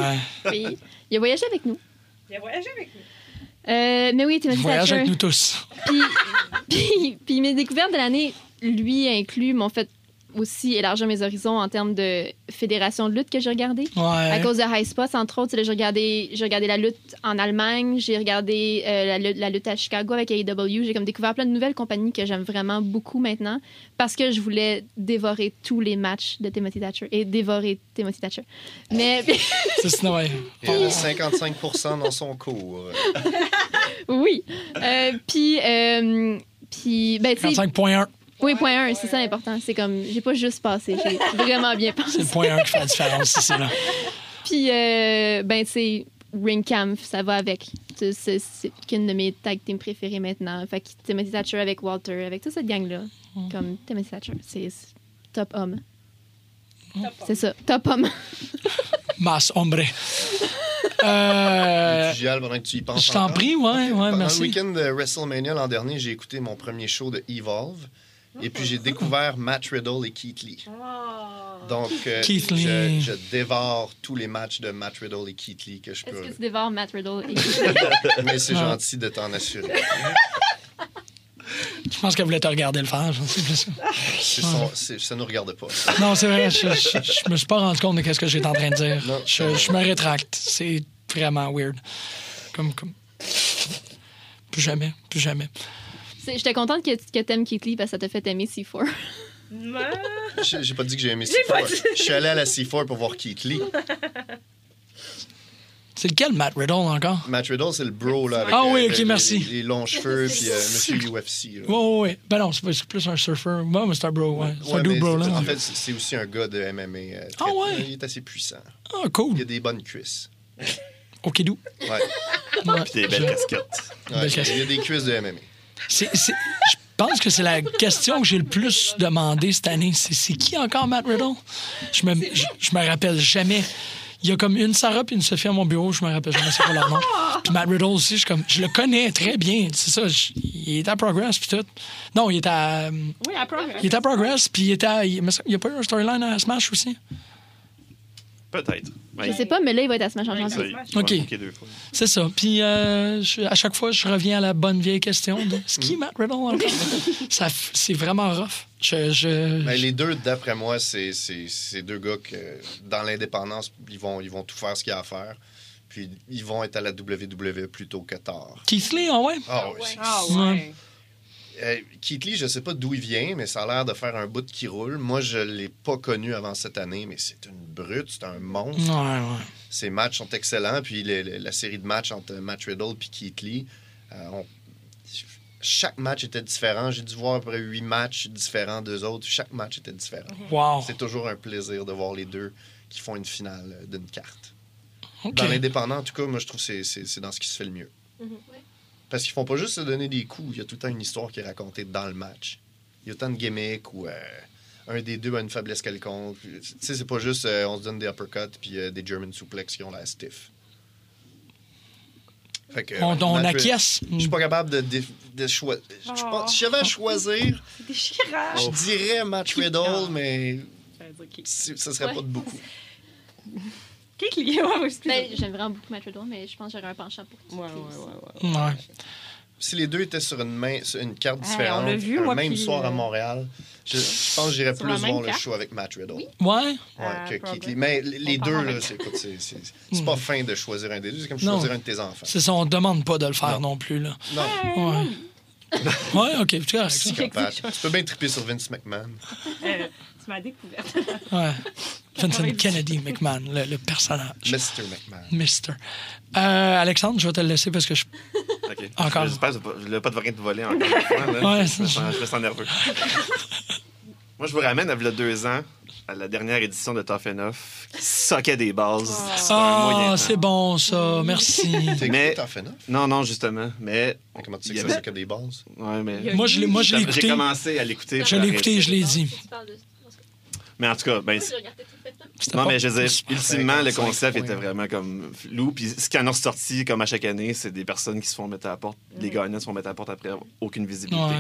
oui. Il a voyagé avec nous. Il a voyagé avec nous. Euh, mais oui, Timothy Voyage Thatcher. avec nous tous. Puis, puis, puis mes découvertes de l'année, lui inclus, m'ont fait aussi élargir mes horizons en termes de fédération de lutte que j'ai regardé. À cause de High Spots, entre autres, j'ai regardé, j'ai regardé la lutte en Allemagne, j'ai regardé euh, la, lutte- la lutte à Chicago avec AEW. J'ai comme découvert plein de nouvelles compagnies que j'aime vraiment beaucoup maintenant parce que je voulais dévorer tous les matchs de Timothy Thatcher et dévorer Timothy Thatcher. Mais C'est sinon, ouais. Il y a 55% dans son cours. oui. Euh, puis, euh, puis, ben, tu sais, 45.1. Oui, point 1, c'est ça l'important. C'est comme, j'ai pas juste passé, j'ai vraiment bien C'est pensé. le point 1 qui fait la différence ici, là. Puis, euh, ben, tu sais, Ring Camp, ça va avec. C'est c'est qu'une de mes tag teams préférées maintenant. Fait que Timothy Thatcher avec Walter, avec toute cette gang-là. Comme Timothy Thatcher, c'est c'est top homme. C'est ça, top homme. Mas hombre. Euh, pendant que tu y penses je t'en prie, ouais, ouais, Pendant merci. le week-end de WrestleMania l'an dernier, j'ai écouté mon premier show de Evolve. Et puis j'ai découvert Matt Riddle et Keith Lee. Donc, euh, Keith je, Lee. je dévore tous les matchs de Matt Riddle et Keith Lee que je Est-ce peux. que tu dévores Matt Riddle? et- Mais c'est Ah. gentil de t'en assurer. Je pense qu'elle voulait te regarder le faire. je sais plus ça. C'est son- ça nous regarde pas. Non, c'est vrai, je, je, je me suis pas rendu compte de ce que j'étais en train de dire. Non, Je, je me rétracte. C'est vraiment weird. Comme, comme... Plus jamais, plus jamais. J'étais contente que, que t'aimes Keith Lee parce que ça t'a fait aimer C4. Non. J'ai pas dit que j'ai aimé pas C4. Je suis allé à la C4 pour voir Keith Lee. C'est lequel, Matt Riddle, encore? Matt Riddle, c'est le bro, là. Avec, Ah oui, euh, ok, les- merci. Les, les longs cheveux, puis euh, Monsieur UFC. Oui, oui, oui. Ben non, c'est plus un surfer. Moi, mais c'est un bro, ouais. C'est un Ouais, bro, là. En fait, c'est c'est aussi un gars de MMA. euh, très- Ah ouais? Il est assez puissant. Ah, Il a cool. des bonnes cuisses. OK, doux. Ouais. Ouais. Puis des belles casquettes. Ouais, il y a des cuisses de MMA. C'est- c'est- Je pense que c'est la question que j'ai le plus demandé cette année. C'est c'est qui encore, Matt Riddle? Je me, je, je me rappelle jamais. Il y a comme une Sarah puis une Sophie à mon bureau, je me rappelle jamais c'est quoi leur nom. Puis Matt Riddle aussi, je, comme, je le connais très bien. C'est ça, je- il est à Progress puis tout. Non, il est à, Oui, à Progress. il est à Progress puis il est à, il, il y a pas eu un storyline à Smash aussi? Peut-être. Je sais pas, mais là, il va être à Smash en Ouais, janvier. Ok. C'est ça. Puis euh, je- à chaque fois, je reviens à la bonne vieille question de c'est qui Matt Riddle encore? Ça c'est vraiment rough. Je, je- Ben, les deux, d'après moi, c'est deux gars que, dans l'indépendance, ils vont, ils vont tout faire ce qu'il y a à faire. Puis ils vont être à la WWE plutôt que tard. Keith Lee, ah ouais? Ah oui, c'est- Ah ouais. Euh, Keith Lee, je sais pas d'où il vient, mais ça a l'air de faire un bout qui roule. Moi, je l'ai pas connu avant cette année, mais c'est une brute, c'est un monstre. Ouais, ouais. Ses matchs sont excellents. Puis les- les- la série de matchs entre Matt Riddle et Keith Lee, euh, on- chaque match était différent. J'ai dû voir à peu près huit matchs différents d'eux autres. Chaque match était différent. Wow. C'est toujours un plaisir de voir les deux qui font une finale euh, d'une carte. OK. Dans l'indépendant, en tout cas, moi, je trouve que c'est- dans ce qui se fait le mieux. Parce qu'ils font pas juste se donner des coups. Il y a tout le temps une histoire qui est racontée dans le match. Il y a autant de gimmicks où euh, un des deux a une faiblesse quelconque. Tu sais, c'est pas juste euh, on se donne des uppercuts puis euh, des German suplex qui ont la stiff. Fait que, On, on acquiesce? Je suis pas capable de, de, de choisir. Je pense- Si j'avais à choisir, je dirais Matt Riddle, mais ça serait Ouais. pas de beaucoup. Lee, ouais, ouais. Ben, J'aime vraiment beaucoup Matt Riddle, mais je pense que j'aurais un penchant pour Keith Ouais, ouais, aussi. ouais, ouais. Ouais. si les deux étaient sur une, main, sur une carte Hey, différente, on l'a vu, un moi, même soir à euh, Montréal, je, je pense que j'irais plus voir le show avec Matt Riddle. Ouais. Ouais, Ah, que Keith Progress. Lee. Mais les deux, là, c'est écoute, c'est- c'est- c'est pas fin de choisir un des deux. C'est comme Non. choisir un de tes enfants. C'est ça, on ne demande pas de le faire non, Non. plus. Là. Non, Ouais. ouais, OK, c'est correct. ça. psychopathe. tu peux bien triper sur Vince McMahon. Euh, tu m'as découverte. Ouais. 90. Kennedy McMahon, le, le personnage. Mr. McMahon. Mister. Euh, Alexandre, je vais te le laisser parce que je. OK. Encore. J'espère que je n'ai pas de rien de voler encore une fois. là. Ouais, je, me sens, je me sens nerveux. Moi, je vous ramène à il y a deux ans, à la dernière édition de Tough Enough, qui soquait des bases. Moyen Ah, c'est bon, ça. Merci. T'as Mais- écouté Tough Enough? Non, non, justement. Mais. Mais Comment tu sais il y que ça, avait- que des bases? Ouais, mais. Moi, je l'ai moi, je l'ai J'ai écouté. commencé à l'écouter. Je l'ai écouté, je l'ai dit. Mais en tout cas, ben, Non, mais je veux dire, ultimement, le 55 concept points. était vraiment comme flou. Puis ce qui en a ressorti, comme à chaque année, c'est des personnes qui se font mettre à la porte. Les gagnants se font mettre à la porte après aucune visibilité.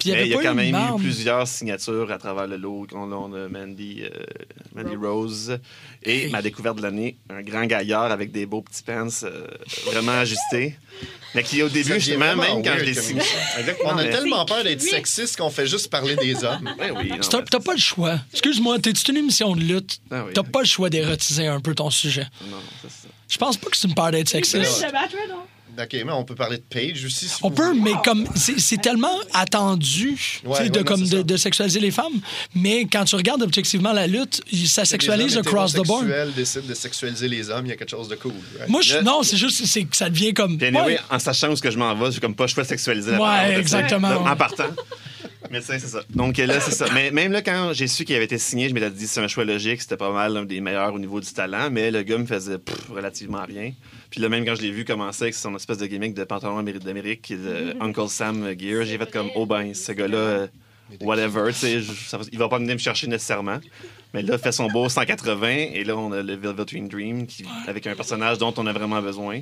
Puis il y Mais avait il y a quand même eu plusieurs signatures à travers le lot. On, a Mandy, euh, Mandy Rose. Et Hey. ma découverte de l'année, un grand gaillard avec des beaux petits pants euh, vraiment ajustés. Mais qui, au début, justement, même quand je l'ai signé. On a tellement peur d'être Oui. sexiste qu'on fait juste parler des hommes. Oui, un- mais- T'as pas le choix. Excuse-moi, t'es-tu une émission de lutte? Ah oui. T'as pas le choix d'érotiser un peu ton sujet. Non, c'est ça. Je pense pas que c'est une peur d'être sexiste. OK, mais on peut parler de Paige aussi. Si On peut, voulez. mais comme c'est tellement attendu Ouais, de, non, comme de, sexualiser les femmes, mais quand tu regardes objectivement la lutte, ça sexualise across the board. décident de sexualiser les hommes, il y a quelque chose de cool. right? Moi, je, non, c'est juste que ça devient comme. Anyway, Ouais. en sachant où ce que je m'en vais, j'ai comme pas choix de sexualiser la Ouais, parole, exactement. En partant. Sais, c'est ça. Donc là, c'est ça. Mais même là, quand j'ai su qu'il avait été signé, je m'étais dit c'est un choix logique, c'était pas mal un des meilleurs au niveau du talent, mais le gars me faisait pff, relativement rien. Puis là, même quand je l'ai vu commencer avec son espèce de gimmick de pantalon améri- d'Amérique, et de Uncle Sam Gear, j'ai fait comme, oh ben, ce gars-là, euh, whatever, tu sais, il va pas venir me chercher nécessairement. Mais là, il fait son beau 180, et là, on a le Velveteen Dream, qui, avec un personnage dont on a vraiment besoin.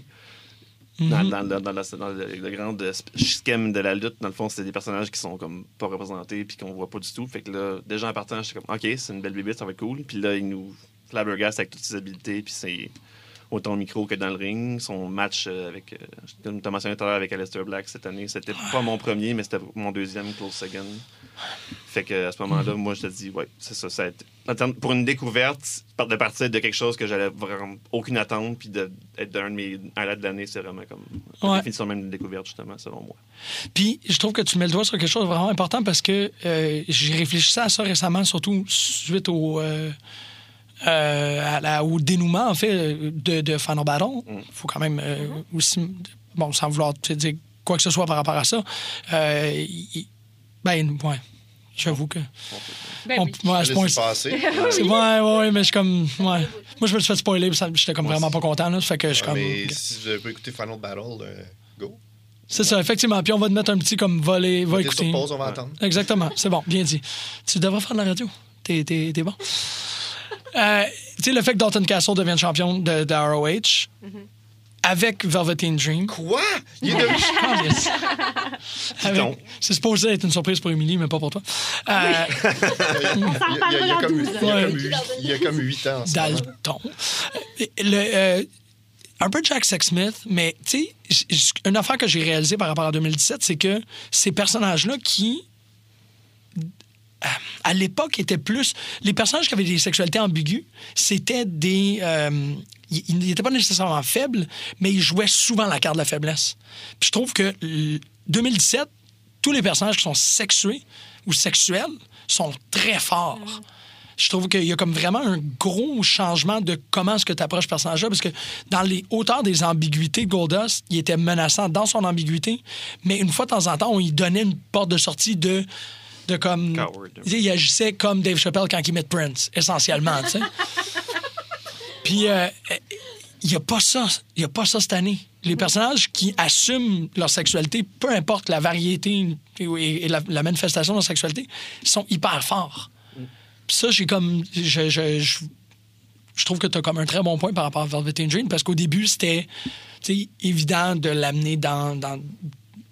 Dans, Mhm. dans le- dans la- dans le, le grand de- schème de la lutte, dans le fond, c'est des personnages qui sont comme pas représentés puis qu'on voit pas du tout. Fait que là, déjà en partant, j'étais comme, OK, c'est une belle bébé, ça va être cool. Puis là, il nous flabbergaste avec toutes ses habiletés, puis c'est autant au micro que dans le ring. Son match euh, avec, euh, comme tu as mentionné tout à l'heure, avec Aleister Black cette année, c'était pas mon premier, mais c'était mon deuxième close second. Fait que à ce moment-là, moi, je te dis, ouais, c'est ça. ça a été- en termes- pour une découverte, de partir de quelque chose que j'avais vraiment aucune attente, puis d'être d'un de mes highlights de l'année, c'est vraiment comme la Ouais. définition même d'une découverte, justement, selon moi. Puis je trouve que tu mets le doigt sur quelque chose de vraiment important parce que euh, j'ai réfléchi à ça récemment, surtout suite au, euh, euh, à la- au dénouement, en fait, de, de Battle. Il faut quand même euh, aussi, bon, sans vouloir dire quoi que ce soit par rapport à ça, euh, il- ben, ouais, j'avoue que... Ben on- oui. ouais, Laissez point, passer. c'est ouais, ouais, ouais, mais je suis comme. Ouais. Moi, je me suis fait spoiler, j'étais comme vraiment pas content, là. Fait que je suis Ouais, comme. mais si vous avez pas écouté Final Battle, euh, go. C'est ça, effectivement. Puis on va te mettre un petit comme voler, va écouter. sur pause, on va attendre. Exactement, c'est bon, bien dit. Tu devrais faire de la radio. T'es, t'es- t'es bon. Euh, tu sais, le fait que Dalton Castle devienne champion de, de ROH avec Velveteen Dream. Quoi? Il est devenu... Avec-. C'est supposé être une surprise pour Émilie, mais pas pour toi. Euh, il, y a, il y a- il y a comme, il y a Ouais. comme huit- il y a comme 8 ans. moment. Dalton. Euh, Le, euh, un peu Jack Sexsmith, mais tu sais, une affaire que j'ai réalisée par rapport à 2017, c'est que ces personnages-là qui, euh, à l'époque, étaient plus. Les personnages qui avaient des sexualités ambiguës, c'était des. euh, ils n'étaient pas nécessairement faibles, mais ils jouaient souvent la carte de la faiblesse. Puis je trouve que l- 2017, tous les personnages qui sont sexués ou sexuels sont très forts. Je trouve qu'il y a comme vraiment un gros changement de comment est-ce que tu approches ce personnage-là, parce que dans les hauteurs des ambiguïtés, Goldust, il était menaçant dans son ambiguïté, mais une fois de temps en temps, on lui donnait une porte de sortie de, de comme... Coward. Il agissait comme Dave Chappelle quand il met Prince, essentiellement, tu sais. Puis, euh, il n'y a pas ça. Il y a pas ça cette année. Les personnages qui assument leur sexualité, peu importe la variété et, et la, la manifestation de leur sexualité, sont hyper forts. Puis ça, j'ai comme. Je, je, je, je trouve que tu as comme un très bon point par rapport à Velvet Dream parce qu'au début, c'était tu sais, évident de l'amener dans, dans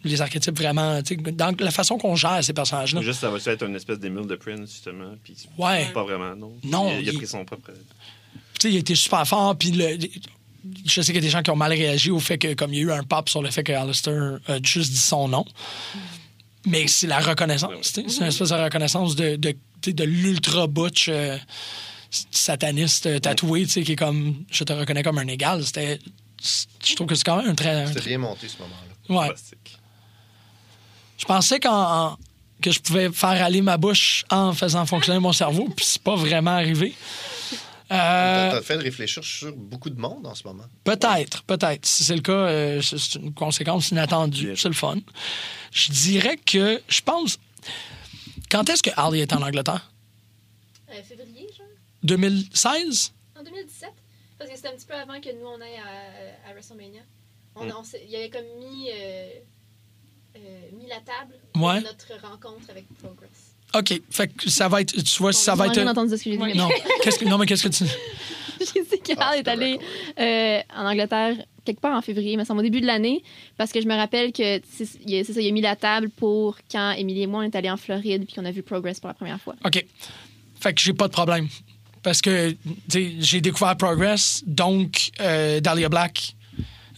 les archétypes vraiment. tu sais, Dans la façon qu'on gère ces personnages-là. Juste, ça va être une espèce d'émule de Prince, justement. Puis Ouais. Pas vraiment, non. Non, Il a, il a pris son propre. Tu sais, il a été super fort. Puis le- je sais qu'il y a des gens qui ont mal réagi au fait que, comme il y a eu un pop sur le fait que Alistair a juste dit son nom. Mais c'est la reconnaissance. tu sais. C'est une espèce de reconnaissance de, de, tu sais, de l'ultra butch euh, sataniste euh, tatoué, tu sais, qui est comme je te reconnais comme un égal. C'était. Je trouve que c'est quand même un très. C'était très- bien monté ce moment-là. ouais. Je pensais qu'en, en- que je pouvais faire aller ma bouche en faisant fonctionner mon cerveau, puis c'est pas vraiment arrivé. Euh, T'as fait réfléchir sur beaucoup de monde en ce moment. Peut-être, peut-être. Si c'est le cas, euh, c'est une conséquence inattendue. C'est le fun. Je dirais que, je pense. Quand est-ce que Ali est en Angleterre? Euh, février, genre? 2016? En 2017? Parce que c'était un petit peu avant que nous, on aille à, à WrestleMania. On, Mm. on s'est- il avait comme mis, euh, euh, mis la table Ouais. pour notre rencontre avec Progress. OK. Fait que ça va être. Tu vois, ça va être. entendu ce que j'ai dit. Non. Qu'est-ce que, non, mais qu'est-ce que tu. J'ai dit qu'Al Ah, je est allé euh, en Angleterre quelque part en février, mais c'est au début de l'année, parce que je me rappelle que c'est ça, il a mis la table pour quand Émilie et moi on est allés en Floride puis qu'on a vu Progress pour la première fois. OK. Fait que j'ai pas de problème. Parce que tu sais, j'ai découvert Progress, donc euh, Dahlia Black,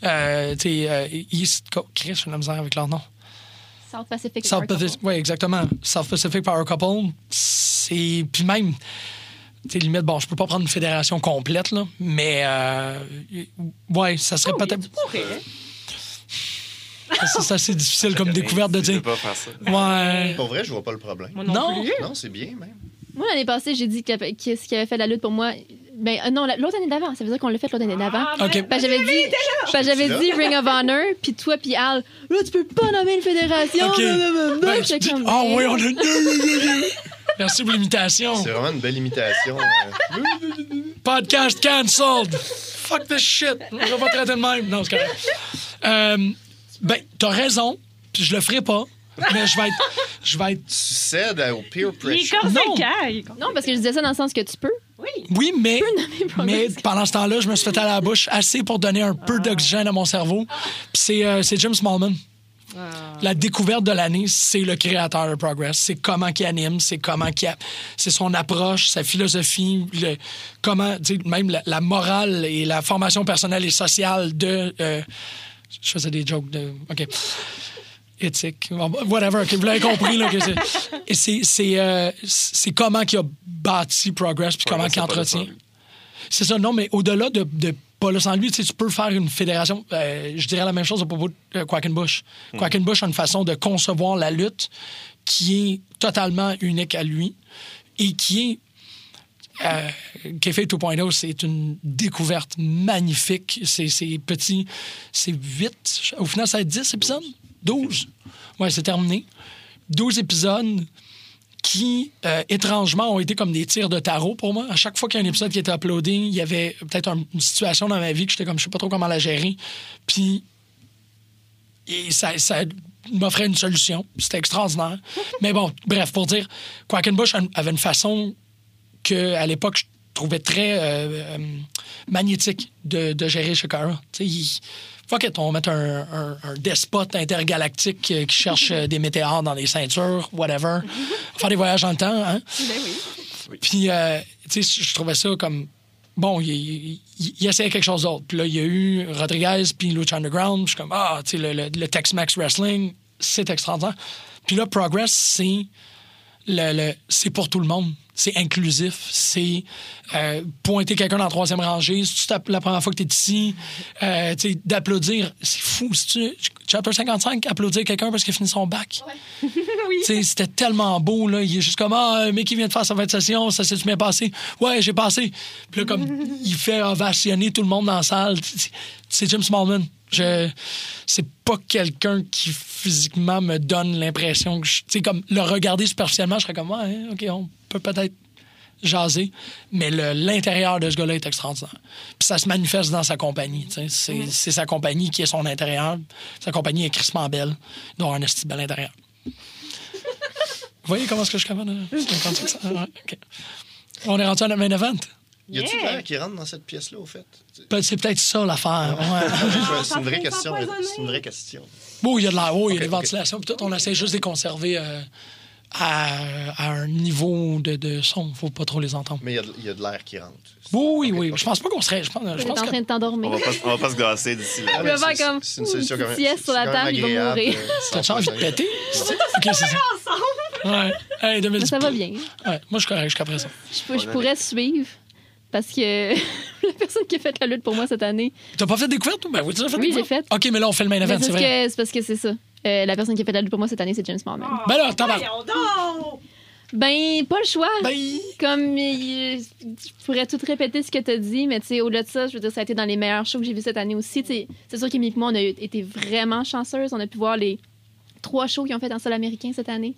euh, tu sais, euh, East Coast. Chris, j'ai la misère avec leur nom. South Pacific. South Power Couple. Pacific, oui, exactement. South Pacific Power Couple, c'est. Puis même, tu sais, limite, bon, je peux pas prendre une fédération complète, là, mais. Euh... Ouais, ça serait peut-être. C'est c'est assez difficile comme découverte de Tu dire. peux pas faire ça. Ouais. Pour vrai, je vois pas le problème. Moi non, Non. Non, c'est bien, même. Moi l'année passée, j'ai dit que, que ce qui avait fait la lutte pour moi. Ben euh, non, la- l'autre année d'avant, ça veut dire qu'on l'a fait l'autre année d'avant. Ah, OK. Ben, j'avais dit, ben, j'avais là? dit Ring of Honor, puis toi puis Al, là tu peux pas nommer une fédération. OK. blablabla. Ben, J'étais tu dis- comme, Ah ben, oui, on a. Merci pour l'imitation. C'est vraiment une belle imitation. euh. Podcast cancelled. Fuck this shit. On va pas traiter de même. Non, c'est correct. Euh, ben, t'as raison, puis je le ferai pas. Mais je vais être. Je vais être. Tu cèdes au peer Il est pressure. Non. il est conséquent. Non, parce que je disais ça dans le sens que tu peux. Oui. Oui, mais. Progress. Mais pendant ce temps-là, je me suis fait à la bouche assez pour donner un peu d'oxygène à mon cerveau. Puis c'est euh, c'est Jim Smallman. La découverte de l'année, c'est le créateur de Progress. C'est comment qu'il anime, c'est comment qu'il a- c'est son approche, sa philosophie, le- comment, même la, la morale et la formation personnelle et sociale de. euh, je faisais des jokes de. OK. Éthique. Whatever. OK, vous l'avez compris. C'est, et c'est, c'est, euh, c'est comment qu'il a bâti Progress puis comment qu'il c'est entretient. C'est ça, non, mais au-delà de, de Paul sans lui, tu peux faire une fédération. euh, je dirais la même chose à propos de euh, Quackenbush. Quackenbush a une façon de concevoir la lutte qui est totalement unique à lui et qui est. euh, Kayfabe 2.0, c'est une découverte magnifique. C'est c'est petit. C'est 8. Au final, ça va être 10 épisodes? 12. Ouais, c'est terminé. 12 épisodes qui, euh, étrangement, ont été comme des tirs de tarot pour moi. À chaque fois qu'il y a un épisode qui était uploadé, il y avait peut-être un- une situation dans ma vie que j'étais comme, je sais pas trop comment la gérer. Puis, et ça, ça m'offrait une solution. C'était extraordinaire. Mais bon, bref, pour dire, Quackenbush avait une façon que à l'époque, je trouvais très euh, euh, magnétique de, de gérer Shakara. Tu sais, fuck it, on va mettre un, un- un despote intergalactique qui cherche euh, des météores dans les ceintures, whatever. Faire des voyages dans le temps, hein? Puis, euh, tu sais, je trouvais ça comme. Bon, il, il, il essayait quelque chose d'autre. Puis là, il y a eu Rodriguez puis Lucha Underground. Je suis comme, ah, tu sais, le, le, le Tex-Mex Wrestling, c'est extraordinaire. Puis là, Progress, c'est le, le- c'est pour tout le monde. C'est inclusif. C'est euh, pointer quelqu'un dans la troisième rangée. Si tu la première fois que tu es ici, euh, d'applaudir. C'est fou. Si tu, chapter 55, applaudir quelqu'un parce qu'il a fini son bac. C'était tellement beau. Là. Il est juste comme Ah, mais qui vient de faire sa fin de session, ça s'est bien passé? Ouais, j'ai passé. Puis là, comme il fait ovationner tout le monde dans la salle. C'est- Jim Smallman. Je, c'est pas quelqu'un qui physiquement me donne l'impression que je, tu sais, comme le regarder superficiellement, je serais comme ouais, ok, on peut peut-être jaser, mais l'intérieur de ce gars-là est extraordinaire. Puis ça se manifeste dans sa compagnie. C'est, sa compagnie qui est son intérieur. Sa compagnie est crissement belle. Avoir un esti de bel intérieur. Vous voyez comment est-ce que je ça? Ouais, ok. On est rendu à notre main event. Y a-tu Yeah. l'air qui rentre dans cette pièce-là, au fait? C'est peut-être ça l'affaire. Ouais. c'est une vraie question. C'est une vraie question. Bon, il y a de l'air, oui, il y a des ventilations. Puis tout, on essaie juste de les conserver euh, à, à un niveau de, de son. faut pas trop les entendre. Mais il y a de- il y, a de l'air qui rentre. Oui, oui, oui. Je pense pas qu'on serait. Je pense, je en train de On t'endormir. va pas, on va pas se gâcer d'ici là. Ah, mais va faire c'est- comme, une solution une quand même. sieste sur la table, il va mourir. T'as-tu envie de péter? C'est- Ok, c'est ça. Ouais. Hey, 2010. Mais ça va bien. Ouais, moi, je suis correct jusqu'à présent. Je, pourrais suivre parce que la personne qui a fait la lutte pour moi cette année, T'as pas fait de découverte? ou? Ben oui, tu l'as fait. Oui, j'ai fait. OK, mais là, on fait le main event, c'est vrai. c'est parce que c'est ça. Euh, la personne qui a fait la lutte pour moi cette année, c'est James Smallman. Ben là, donc! Ben, pas le choix. Ben, Comme euh, je pourrais tout répéter ce que tu as dit, mais tu sais, au-delà de ça, je veux dire, ça a été dans les meilleurs shows que j'ai vus cette année aussi. C'est sûr qu'Émilie et moi, on a été vraiment chanceuses. On a pu voir les trois shows qu'ils ont fait en sol américain cette année.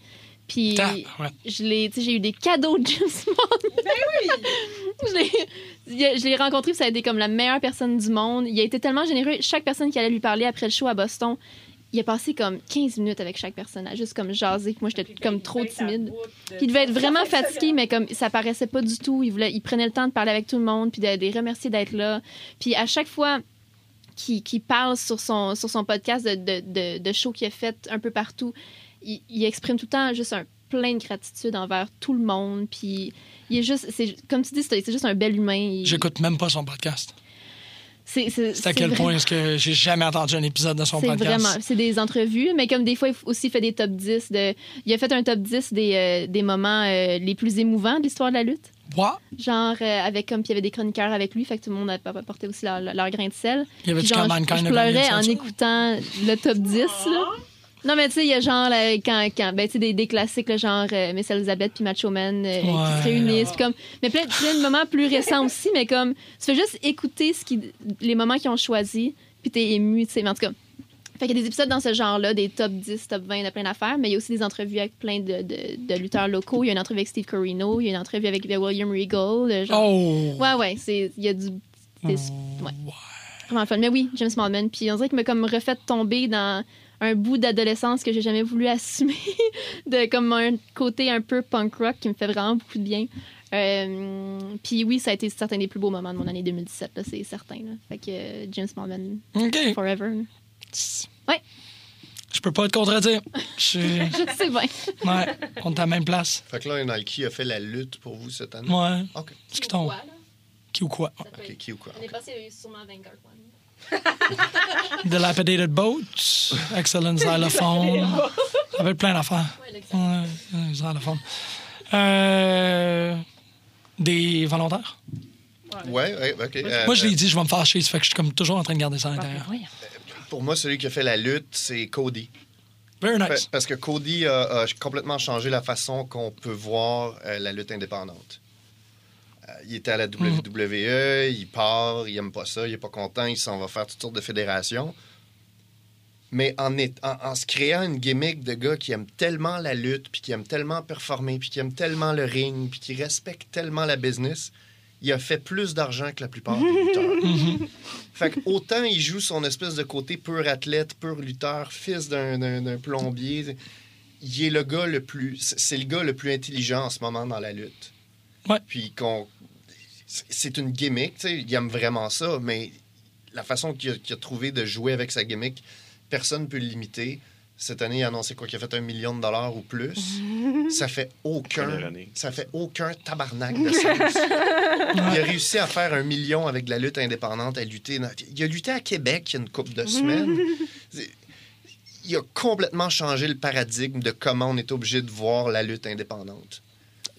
Puis tabarouette. je l'ai, tu sais, j'ai eu des cadeaux de James Bond. je l'ai- il a- je l'ai rencontré, puis ça a été comme la meilleure personne du monde. Il a été tellement généreux. Chaque personne qui allait lui parler après le show à Boston, il a passé comme 15 minutes avec chaque personne, à juste comme jaser. Puis Moi, j'étais comme trop timide. Puis il devait être vraiment fatigué, mais comme ça paraissait pas du tout. Il, voulait, il prenait le temps de parler avec tout le monde, puis de, de les remercier d'être là. Puis à chaque fois qu'il qu'il parle sur son, sur son podcast de, de, de, de show qu'il a fait un peu partout, il, il exprime tout le temps juste un plein de gratitude envers tout le monde. Puis il est juste, c'est, comme tu dis, c'est c'est juste un bel humain. Il- J'écoute même pas son podcast. C'est à quel point est-ce que j'ai jamais entendu un épisode de son podcast? vraiment, c'est des entrevues, mais comme des fois, il aussi fait des top 10. De, il a fait un top 10 des, euh, des moments euh, les plus émouvants de l'histoire de la lutte. What? Genre, euh, avec comme, puis il y avait des chroniqueurs avec lui, fait que tout le monde a a apporté aussi leur, leur grain de sel. Il y avait genre, je, je pleurais en écoutant le top 10, là. Non, mais tu sais, il y a genre, là, quand, quand, ben, tu sais, des, des classiques, là, genre euh, Miss Elizabeth puis Macho Man euh, qui se réunissent. puis comme, mais plein, plein de moments plus récents aussi, mais comme, tu fais juste écouter ce qui, les moments qu'ils ont choisis, puis t'es ému, tu sais. Mais en tout cas, fait qu'il y a des épisodes dans ce genre-là, des top 10, top 20 de plein d'affaires, mais il y a aussi des entrevues avec plein de, de, de lutteurs locaux. Il y a une entrevue avec Steve Corino, il y a une entrevue avec William Regal. genre- Oh! Ouais, ouais, c'est, il y a du. c'est- ouais. Vraiment le fun. Mais oui, James Smallman. Puis on dirait qu'il m'a comme refait tomber dans un bout d'adolescence que j'ai jamais voulu assumer, de comme un côté un peu punk rock qui me fait vraiment beaucoup de bien. Euh, puis oui, ça a été certains des plus beaux moments de mon année 2017, là, c'est certain. Là. Fait que euh, James OK. forever. Ouais. Je peux pas te contredire. Je suis... Je sais bien. Ouais, on est à la même place. Fait que là, Nike a fait la lutte pour vous cette année. Ouais. OK. Qui tombe. Quoi, là? Qui ou quoi? OK, être- qui ou quoi? L'année passée, il y a eu sûrement Vanguard One. Dilapidated Boats, Excellent Xylophone. Ça va être plein d'affaires. Ouais, xylophone. Euh, des volontaires? Ouais, ouais, OK. Euh, Moi, je l'ai euh, dit, je vais me fâcher. Ça fait que je suis comme toujours en train de garder ça à l'intérieur. Pour moi, celui qui a fait la lutte, c'est Cody. Very nice. Parce que Cody a, a complètement changé la façon qu'on peut voir euh, la lutte indépendante. Il était à la WWE, il part, il aime pas ça, il est pas content, il s'en va faire toutes sortes de fédérations. Mais en, est- en, en se créant une gimmick de gars qui aime tellement la lutte, puis qui aime tellement performer, puis qui aime tellement le ring, puis qui respecte tellement la business, il a fait plus d'argent que la plupart des lutteurs. fait que autant il joue son espèce de côté pur athlète, pur lutteur, fils d'un- plombier, il est le gars le plus. C'est c'est le gars le plus intelligent en ce moment dans la lutte. Ouais. Puis qu'on. C'est- une gimmick, tu sais, il aime vraiment ça, mais la façon qu'il a, trouvé de jouer avec sa gimmick, personne ne peut le limiter. Cette année, il a annoncé quoi? Qu'il a fait un million de dollars ou plus. Ça fait aucun. Ça fait aucun tabarnak de sens. Il a réussi à faire un million avec de la lutte indépendante, à lutter. dans- Il a lutté à Québec il y a une couple de semaines. Il a complètement changé le paradigme de comment on est obligé de voir la lutte indépendante.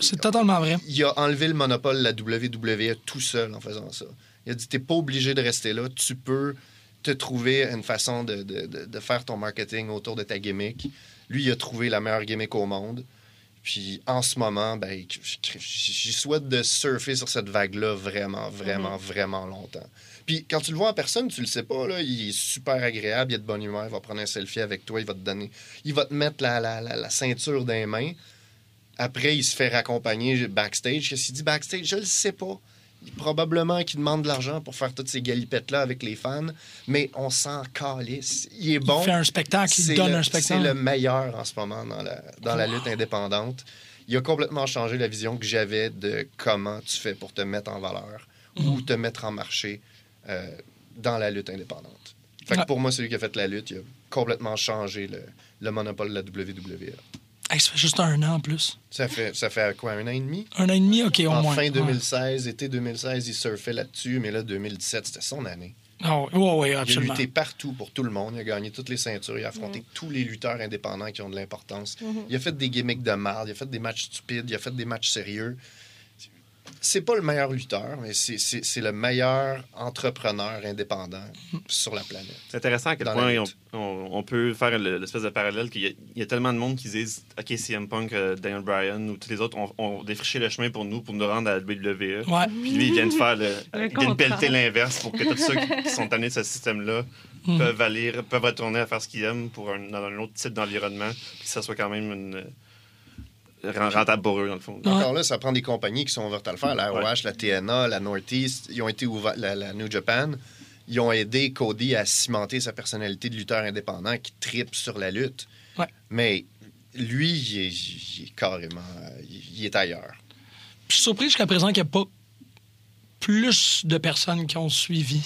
C'est totalement vrai. Il a enlevé le monopole de la WWE tout seul en faisant ça. Il a dit T'es pas obligé de rester là, tu peux te trouver une façon de, de- de- de faire ton marketing autour de ta gimmick. Lui, il a trouvé la meilleure gimmick au monde. Puis en ce moment, ben, j'y souhaite de surfer sur cette vague-là vraiment, vraiment, vraiment longtemps. Puis quand tu le vois en personne, tu le sais pas, là, il est super agréable, il est de bonne humeur, il va prendre un selfie avec toi, il va te donner, il va te mettre la, la, la, la ceinture dans les mains. Après, il se fait raccompagner backstage. Qu'est-ce qu'il dit? Backstage? Je le sais pas. Probablement qu'il demande de l'argent pour faire toutes ces galipettes-là avec les fans, mais on s'en calisse. Il est bon. Il fait un spectacle, il C'est donne le- un C'est spectacle. le meilleur en ce moment dans la, dans la lutte indépendante. Il a complètement changé la vision que j'avais de comment tu fais pour te mettre en valeur Mm. ou te mettre en marché euh, dans la lutte indépendante. Fait que Ouais. pour moi, celui qui a fait la lutte, il a complètement changé le, le monopole de la WWE. Hey, ça fait juste un an en plus. Ça fait, ça fait quoi, un an et demi? Un an et demi, OK, au en moins. fin Ouais. 2016, été 2016, il surfait là-dessus, mais là, 2017, c'était son année. Ah, oui, ouais, ouais, Il a absolument. lutté partout pour tout le monde. Il a gagné toutes les ceintures. Il a affronté tous les lutteurs indépendants qui ont de l'importance. Il a fait des gimmicks de marde. Il a fait des matchs stupides. Il a fait des matchs sérieux. C'est pas le meilleur lutteur, mais c'est- le meilleur entrepreneur indépendant sur la planète. C'est intéressant à quel Dans point on, lutte. on- on peut faire le- l'espèce de parallèle qu'il y, a- il y a tellement de monde qui disent OK, CM Punk, euh, Daniel Bryan ou tous les autres ont, ont défriché le chemin pour nous, pour nous rendre à la WWE. Ouais. Puis lui, il vient de faire le. Le il vient de pelleter l'inverse pour que tous ceux qui, qui sont tannés de ce système-là Mm. peuvent aller, peuvent retourner à faire ce qu'ils aiment pour un, dans un autre type d'environnement, puis que ça soit quand même une, euh, rentable pour eux, dans le fond. Ouais. Encore là, ça prend des compagnies qui sont ouvertes à le faire. La ROH, Ouais. la TNA, la Northeast, ils ont été ouverts, la, la New Japan. Ils ont aidé Cody à cimenter sa personnalité de lutteur indépendant qui tripe sur la lutte. Ouais. Mais lui, il est, il est carrément. Il, est ailleurs. Je suis surpris jusqu'à présent qu'il n'y a pas plus de personnes qui ont suivi.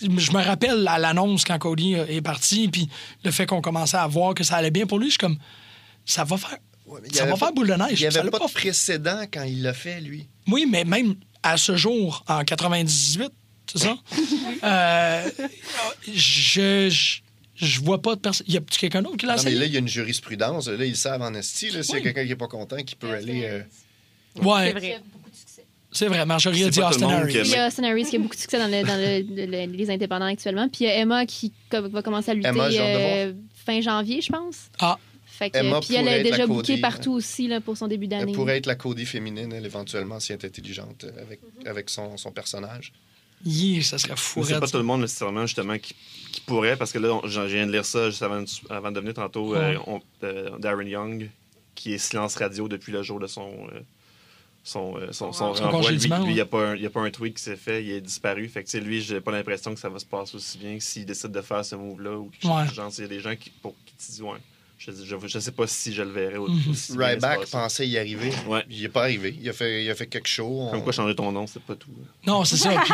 Je me rappelle à l'annonce quand Cody est parti, puis le fait qu'on commençait à voir que ça allait bien pour lui, je suis comme, ça va faire, Ouais, mais il y ça va pas- faire boule de neige. Il n'y avait l'a pas de précédent quand il l'a fait, lui. Oui, mais même à ce jour, en 98, c'est ça? Euh, je, je, je vois pas de personne. Y a quelqu'un d'autre qui l'a Non, mais essayé? là, il y a une jurisprudence. Là, ils savent en esti. S'il y a quelqu'un qui n'est pas content, qui peut aller. euh, Ouais, C'est vrai. Il y a beaucoup de succès. c'est vrai. Marjorie a dit pas Austin monde Harris. qui Il y a Austin Harris qui a beaucoup de succès dans, le- dans le- le- le- les indépendants actuellement. Puis il y a Emma qui va commencer à lutter Emma, euh, fin janvier, je pense. Ah. Fait que, Emma puis elle pourrait est être la déjà Cody, bookée hein. partout aussi là, pour son début d'année. Elle pourrait être la Cody féminine, elle, éventuellement, si elle est intelligente euh, avec, avec son, son personnage. Yeah, ça serait fou. C'est pas tout le monde nécessairement justement qui, qui pourrait, parce que là, on- je viens de lire ça juste avant, de- avant de venir tantôt, euh, Ouais. on- euh, Darren Young, qui est silence radio depuis le jour de son euh, son, euh, son, son Son renvoi. Lui, il n'y a, pas un- y a pas un tweet qui s'est fait, il est disparu. Fait que, lui, j'ai pas l'impression que ça va se passer aussi bien s'il décide de faire ce move-là ou quelque chose Ouais. du genre. Il y a des gens qui, pour, qui disent, ouais, je, je sais pas si je le verrai Mhm. aussi se Ryback pensait y arriver. Ouais. Il n'est pas arrivé. Il a fait, il a fait quelque chose. Comme quoi changer ton nom, c'est pas tout. Non, c'est ça. Puis,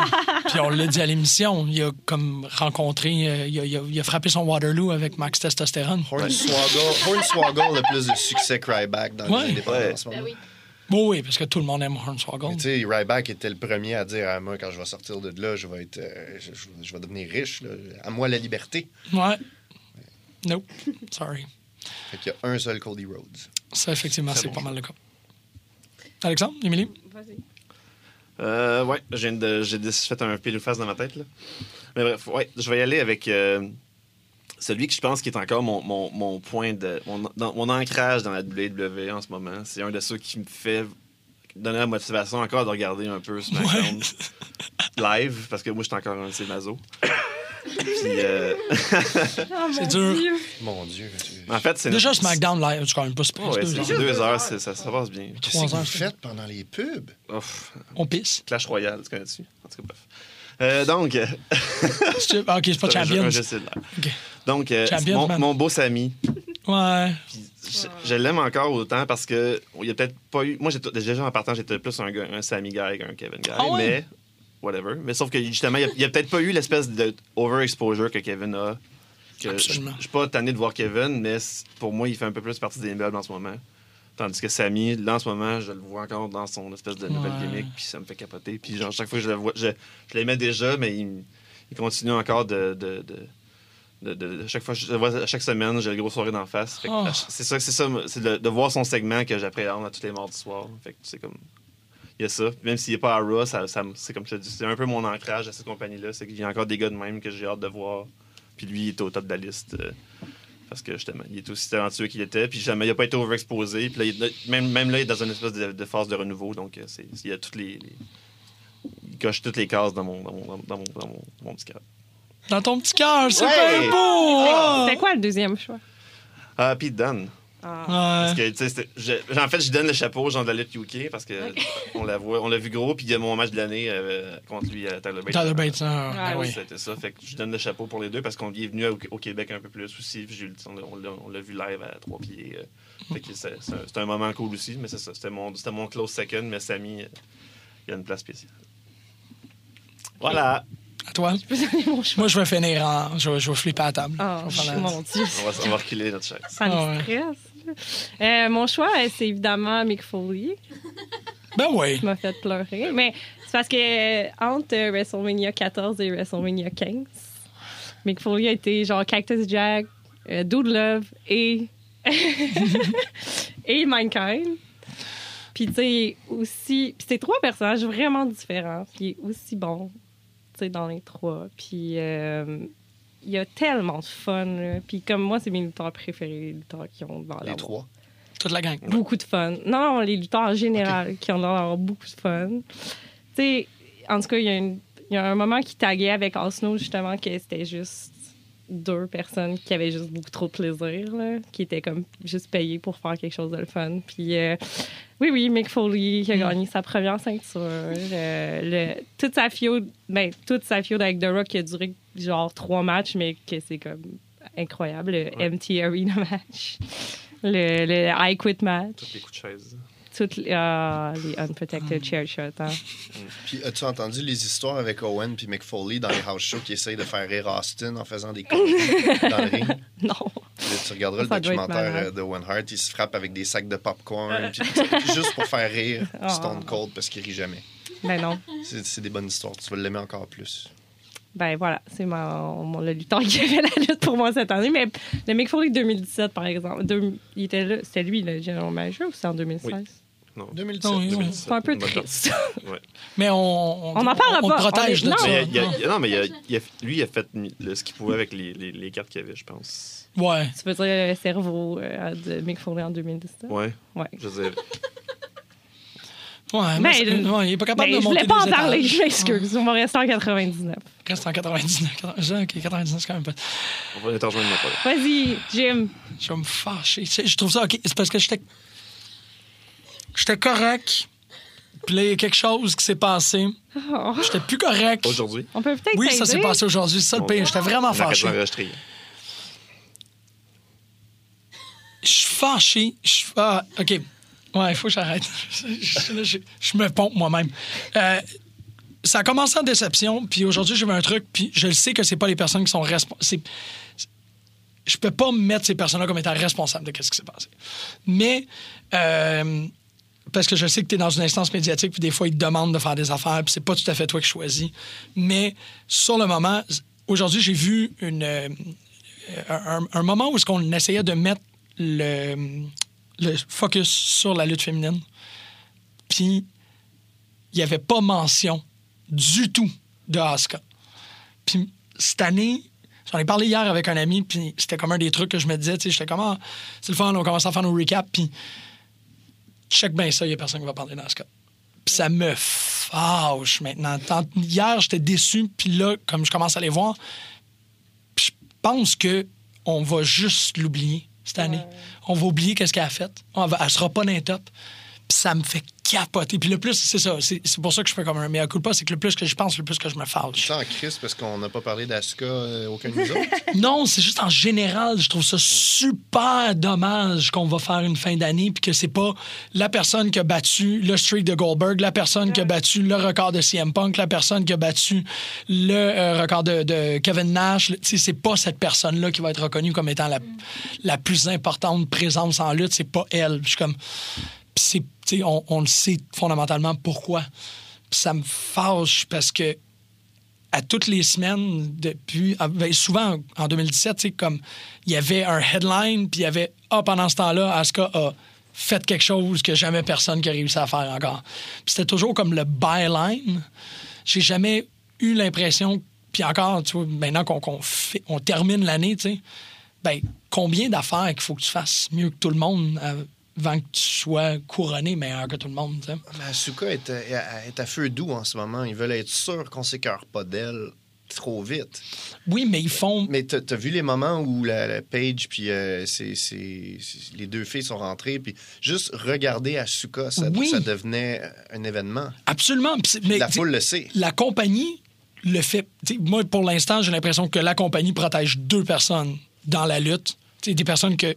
puis on l'a dit à l'émission, il a comme rencontré, euh, il, a, il a- il a frappé son Waterloo avec Max Testostérone. Hornswoggle, Hornswoggle a plus de succès que Ryback dans Ouais. les indépendants Ouais. en ce Ben moment. oui. Bon, oui, parce que tout le monde aime Mais Hornswoggle. Tu sais, Ryback était le premier à dire à moi, quand je vais sortir de là, je vais être, euh, je, je- je vais devenir riche. là. À moi la liberté. Ouais. Nope. Sorry. Fait qu'il y a un seul Cody Rhodes. Ça, effectivement, c'est bon pas mal le cas. Alexandre, Émilie? Vas-y. Euh, ouais, je de- j'ai fait un pile face dans ma tête. Là. Mais bref, ouais, je vais y aller avec euh, celui que je pense qui est encore mon, mon, mon point de. Mon, dans- mon ancrage dans la WWE en ce moment. C'est un de ceux qui me fait. donné la motivation encore de regarder un peu SmackDown live, parce que moi, j'étais encore un de ces mazos. Puis, euh, Oh, mon dur. Dieu. Mon Dieu. en fait, c'est. Déjà, SmackDown live, c'est quand même pas super. Ouais, c'est deux c'est heures. c'est- ça, ça passe bien. Qu'est-ce Trois que heures, vous c'est- faites pendant les pubs? Ouf, On pisse. Clash Royale, tu connais-tu? En tout cas, bref. Euh, donc, euh, C'est- ok, c'est pas jeu- Champions. jeu. Donc, euh, Champions, mon, beau Samy, Ouais. je, je l'aime encore autant parce que il y a peut-être pas eu. Moi, j'étais déjà en partant, j'étais plus un, gars- un Sammy guy qu'un Kevin guy, Ah ouais? mais whatever. Mais sauf que justement, il y a, a peut-être pas eu l'espèce de overexposure que Kevin a. Que je Absolument. je suis pas tanné de voir Kevin, mais pour moi, il fait un peu plus partie des meubles en ce moment. Tandis que Sammy, là, en ce moment, je le vois encore dans son espèce de nouvelle Ouais. gimmick, puis ça me fait capoter. Puis genre, chaque fois que je le vois, je, je l'aimais déjà, mais il, il continue encore de. de, de de, de- de- chaque fois, je vois, à chaque semaine, j'ai le gros soirée d'en face. Oh. C'est ça, c'est ça, c'est de, de voir son segment que j'appréhende à tous les mardis soirs. Fait que c'est comme, il y a ça. Même s'il n'est pas à Raw, ça, c'est comme je te dis, c'est un peu mon ancrage à cette compagnie-là. C'est qu'il y a encore des gars de même que j'ai hâte de voir. Puis lui, il est au top de la liste. euh, parce que justement, il est aussi talentueux qu'il était. Puis jamais, il n'a pas été overexposé. Puis là, il- même, même là, il est dans une espèce de, de phase de renouveau. Donc, euh, c'est, il y a toutes les, les- Il coche toutes les cases dans mon, dans mon, dans mon, dans mon, dans mon- petit cœur. Dans ton petit cœur, c'est Ouais. beau! ah! C'était quoi le deuxième choix? Ah, Pete Dunne. Ah. Parce que, tu sais, c'était- je- en fait, je donne le chapeau aux gens de la lutte UK parce que on la voit, on l'a vu gros, puis il y a mon match de l'année euh, contre lui à Tyler Bates. Tyler Bates, hein, Ah ben oui. oui. C'était ça. Fait que je donne le chapeau pour les deux parce qu'on y est venu au, au Québec un peu plus aussi. on l'a- vu live à trois pieds. euh. Fait que c'est- un- c'était un moment cool aussi, mais c'est ça. C'était mon, c'était mon close second, mais Samy, euh, il a une place spéciale. Voilà. À toi? Je peux donner mon choix. Moi, je vais finir en. Je vais, je vais flipper à la table. Oh, Je vais mon Dieu. On va, on va reculer notre chaise. Ça me ouais. stresse. Euh, mon choix, c'est évidemment Mick Foley. Ben oui. qui m'a fait pleurer. Mais c'est parce que euh, entre WrestleMania 14 et WrestleMania 15, Mick Foley a été genre Cactus Jack, euh, Dude Love et. et Mankind. Puis, tu sais, aussi. Puis, c'est trois personnages vraiment différents. Puis, il est aussi bon, tu sais, dans les trois. Puis, euh, il y a tellement de fun. là. Puis, comme moi, c'est mes lutteurs préférés, les lutteurs qui ont dans Les trois. Toute la gang. beaucoup de fun. Non, non, les lutteurs en général qui ont l'air d'avoir beaucoup de fun. Tu sais, en tout cas, il y, a une- il y a un moment qui taguait avec Osno, justement, que c'était juste deux personnes qui avaient juste beaucoup trop de plaisir, là, qui étaient comme juste payées pour faire quelque chose de le fun. Puis, euh, oui, oui, Mick Foley qui a gagné sa première ceinture. euh, le- toute sa feud, ben, toute sa avec The Rock qui a duré genre trois matchs, mais que c'est comme incroyable. Le MT Arena match. Le, le I Quit match. Tous les coups de chaise. Toutes les, ah, les unprotected chair shots. Hein. Puis as-tu entendu les histoires avec Owen puis Mick Foley dans les house shows qui essayent de faire rire Austin en faisant des conneries dans le ring? Non. Là, tu regarderas Ça le documentaire euh, de Owen Hart, il se frappe avec des sacs de popcorn, puis tout- juste pour faire rire Ah. Stone Cold parce qu'il rit jamais. Ben non. C'est des bonnes histoires, tu vas l'aimer encore plus. Ben voilà, c'est mon, mon- le lutteur qui avait la lutte pour moi cette année. Mais le Mick Foley 2017, par exemple, deux- il était là, c'était lui le general manager ou c'est en 2016? Oui. Non. 2017. Non, oui, oui. 2017. C'est un peu triste. Ouais. Mais on. On en parlera on, pas. te protège On est- de non. ça. Mais il y a- il y a- non. mais il y a- il y a- lui, il a fait le- ce qu'il pouvait avec les, les, les cartes qu'il y avait, je pense. Ouais. Tu veux dire le cerveau euh, de Mick Foley en 2017? Ouais. Ouais. Je veux dire, Ouais, mais Ben, ouais, il est pas capable Ben, de je monter voulais pas en parler, je m'excuse. On va rester en 99. Reste en 99. 99, ok, 99, c'est quand même pas. on va ma part. Vas-y, Jim. Je vais me fâcher. Je trouve ça OK. C'est parce que j'étais. J'étais correct. Puis là, il y a quelque chose qui s'est passé. Oh. J'étais plus correct. Aujourd'hui, On peut peut-être Oui, ça s'est passé aujourd'hui. C'est ça le pire. J'étais vraiment fâché. Je suis fâché. Je suis. Ah, OK. Ouais, il faut que j'arrête. je, là, je- je me pompe moi-même. Euh, ça a commencé en déception, puis aujourd'hui, j'ai vu un truc, puis je le sais que c'est pas les personnes qui sont responsables. Je peux pas mettre ces personnes-là comme étant responsables de ce qui s'est passé. Mais, euh, parce que je sais que tu es dans une instance médiatique, puis des fois, ils te demandent de faire des affaires, puis c'est pas tout à fait toi qui choisis. Mais, sur le moment, aujourd'hui, j'ai vu euh, un, moment où est-ce qu'on essayait de mettre le, le focus sur la lutte féminine. Puis, il n'y avait pas mention du tout de Asuka. Puis, cette année, j'en ai parlé hier avec un ami, puis c'était comme un des trucs que je me disais, tu sais, j'étais comme, ah, c'est le fun, on commence à faire nos recaps, puis check bien ça, il n'y a personne qui va parler d'Asuka. Puis ça me fâche maintenant. Tant- Hier, j'étais déçu, puis là, comme je commence à les voir, je pense que on va juste l'oublier cette année. On va oublier qu'est-ce qu'elle a fait. On va, elle sera pas dans les top. Puis ça me fait capoter. Puis le plus, c'est ça. C'est c'est pour ça que je fais comme un mea culpa, c'est que le plus que je pense, le plus que je me fâche. Ça en crise parce qu'on n'a pas parlé d'Asuka, euh, aucun de nous autres? Non, c'est juste en général, je trouve ça super dommage qu'on va faire une fin d'année puis que c'est pas la personne qui a battu le streak de Goldberg, la personne qui a battu le record de CM Punk, la personne qui a battu le euh, record de, de Kevin Nash. Le- tu sais, C'est pas cette personne-là qui va être reconnue comme étant la, la plus importante présence en lutte. C'est pas elle. Je suis comme. Puis c'est- on, on le sait fondamentalement pourquoi. Ça me fâche parce que à toutes les semaines depuis ah, ben, souvent en 2017 tu sais, comme il y avait un headline puis il y avait ah pendant ce temps-là Asuka a fait quelque chose que jamais personne qui a réussi à faire encore c'était toujours comme le byline j'ai jamais eu l'impression puis encore tu vois maintenant qu'on on termine l'année tu ben combien d'affaires qu'il faut que tu fasses mieux que tout le monde avant que tu sois couronné meilleur que tout le monde Asuka est, à- est à feu doux en ce moment. Ils veulent être sûrs qu'on s'écœure pas d'elle trop vite. oui mais ils font Mais t'as as vu les moments où la, la Paige puis euh, c'est- c'est- les deux filles sont rentrées puis juste regarder Asuka, ça, Oui. ça devenait un événement. absolument mais la foule le sait. la compagnie le fait. moi, pour l'instant, j'ai l'impression que la compagnie protège deux personnes dans la lutte. Des personnes que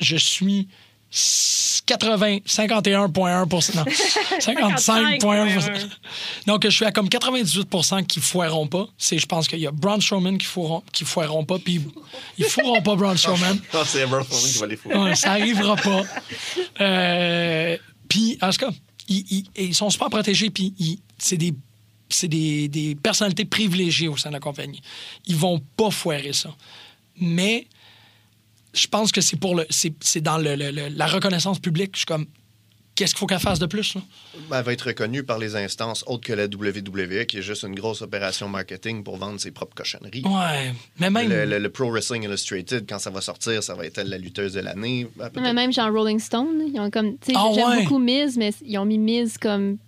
je suis 80, 51,1% non, 55,1 Donc, je suis à comme 98% qui foireront pas. C'est, je pense qu'il y a Braun Strowman qui foiront, qui foireront pas, puis ils foiront pas Braun Strowman. Non, c'est Foreman qui va les. Ouais, ça arrivera pas. Euh, puis, en tout cas, ils, ils- ils sont super protégés, puis ils- c'est des, c'est des, des personnalités privilégiées au sein de la compagnie. Ils vont pas foirer ça. Mais je pense que c'est pour le, c'est, c'est dans le- le- le- la reconnaissance publique. Je suis comme, qu'est-ce qu'il faut qu'elle fasse de plus? Là? Ben, Elle va être reconnue par les instances autres que la WWE, qui est juste une grosse opération marketing pour vendre ses propres cochonneries. Ouais, mais même. Le, le- le Pro Wrestling Illustrated, quand ça va sortir, ça va être elle, la lutteuse de l'année. Ben, mais même genre Rolling Stone, ils ont comme. tu sais, Ah J'aime ouais. beaucoup Miz, mais ils ont mis Miz comme.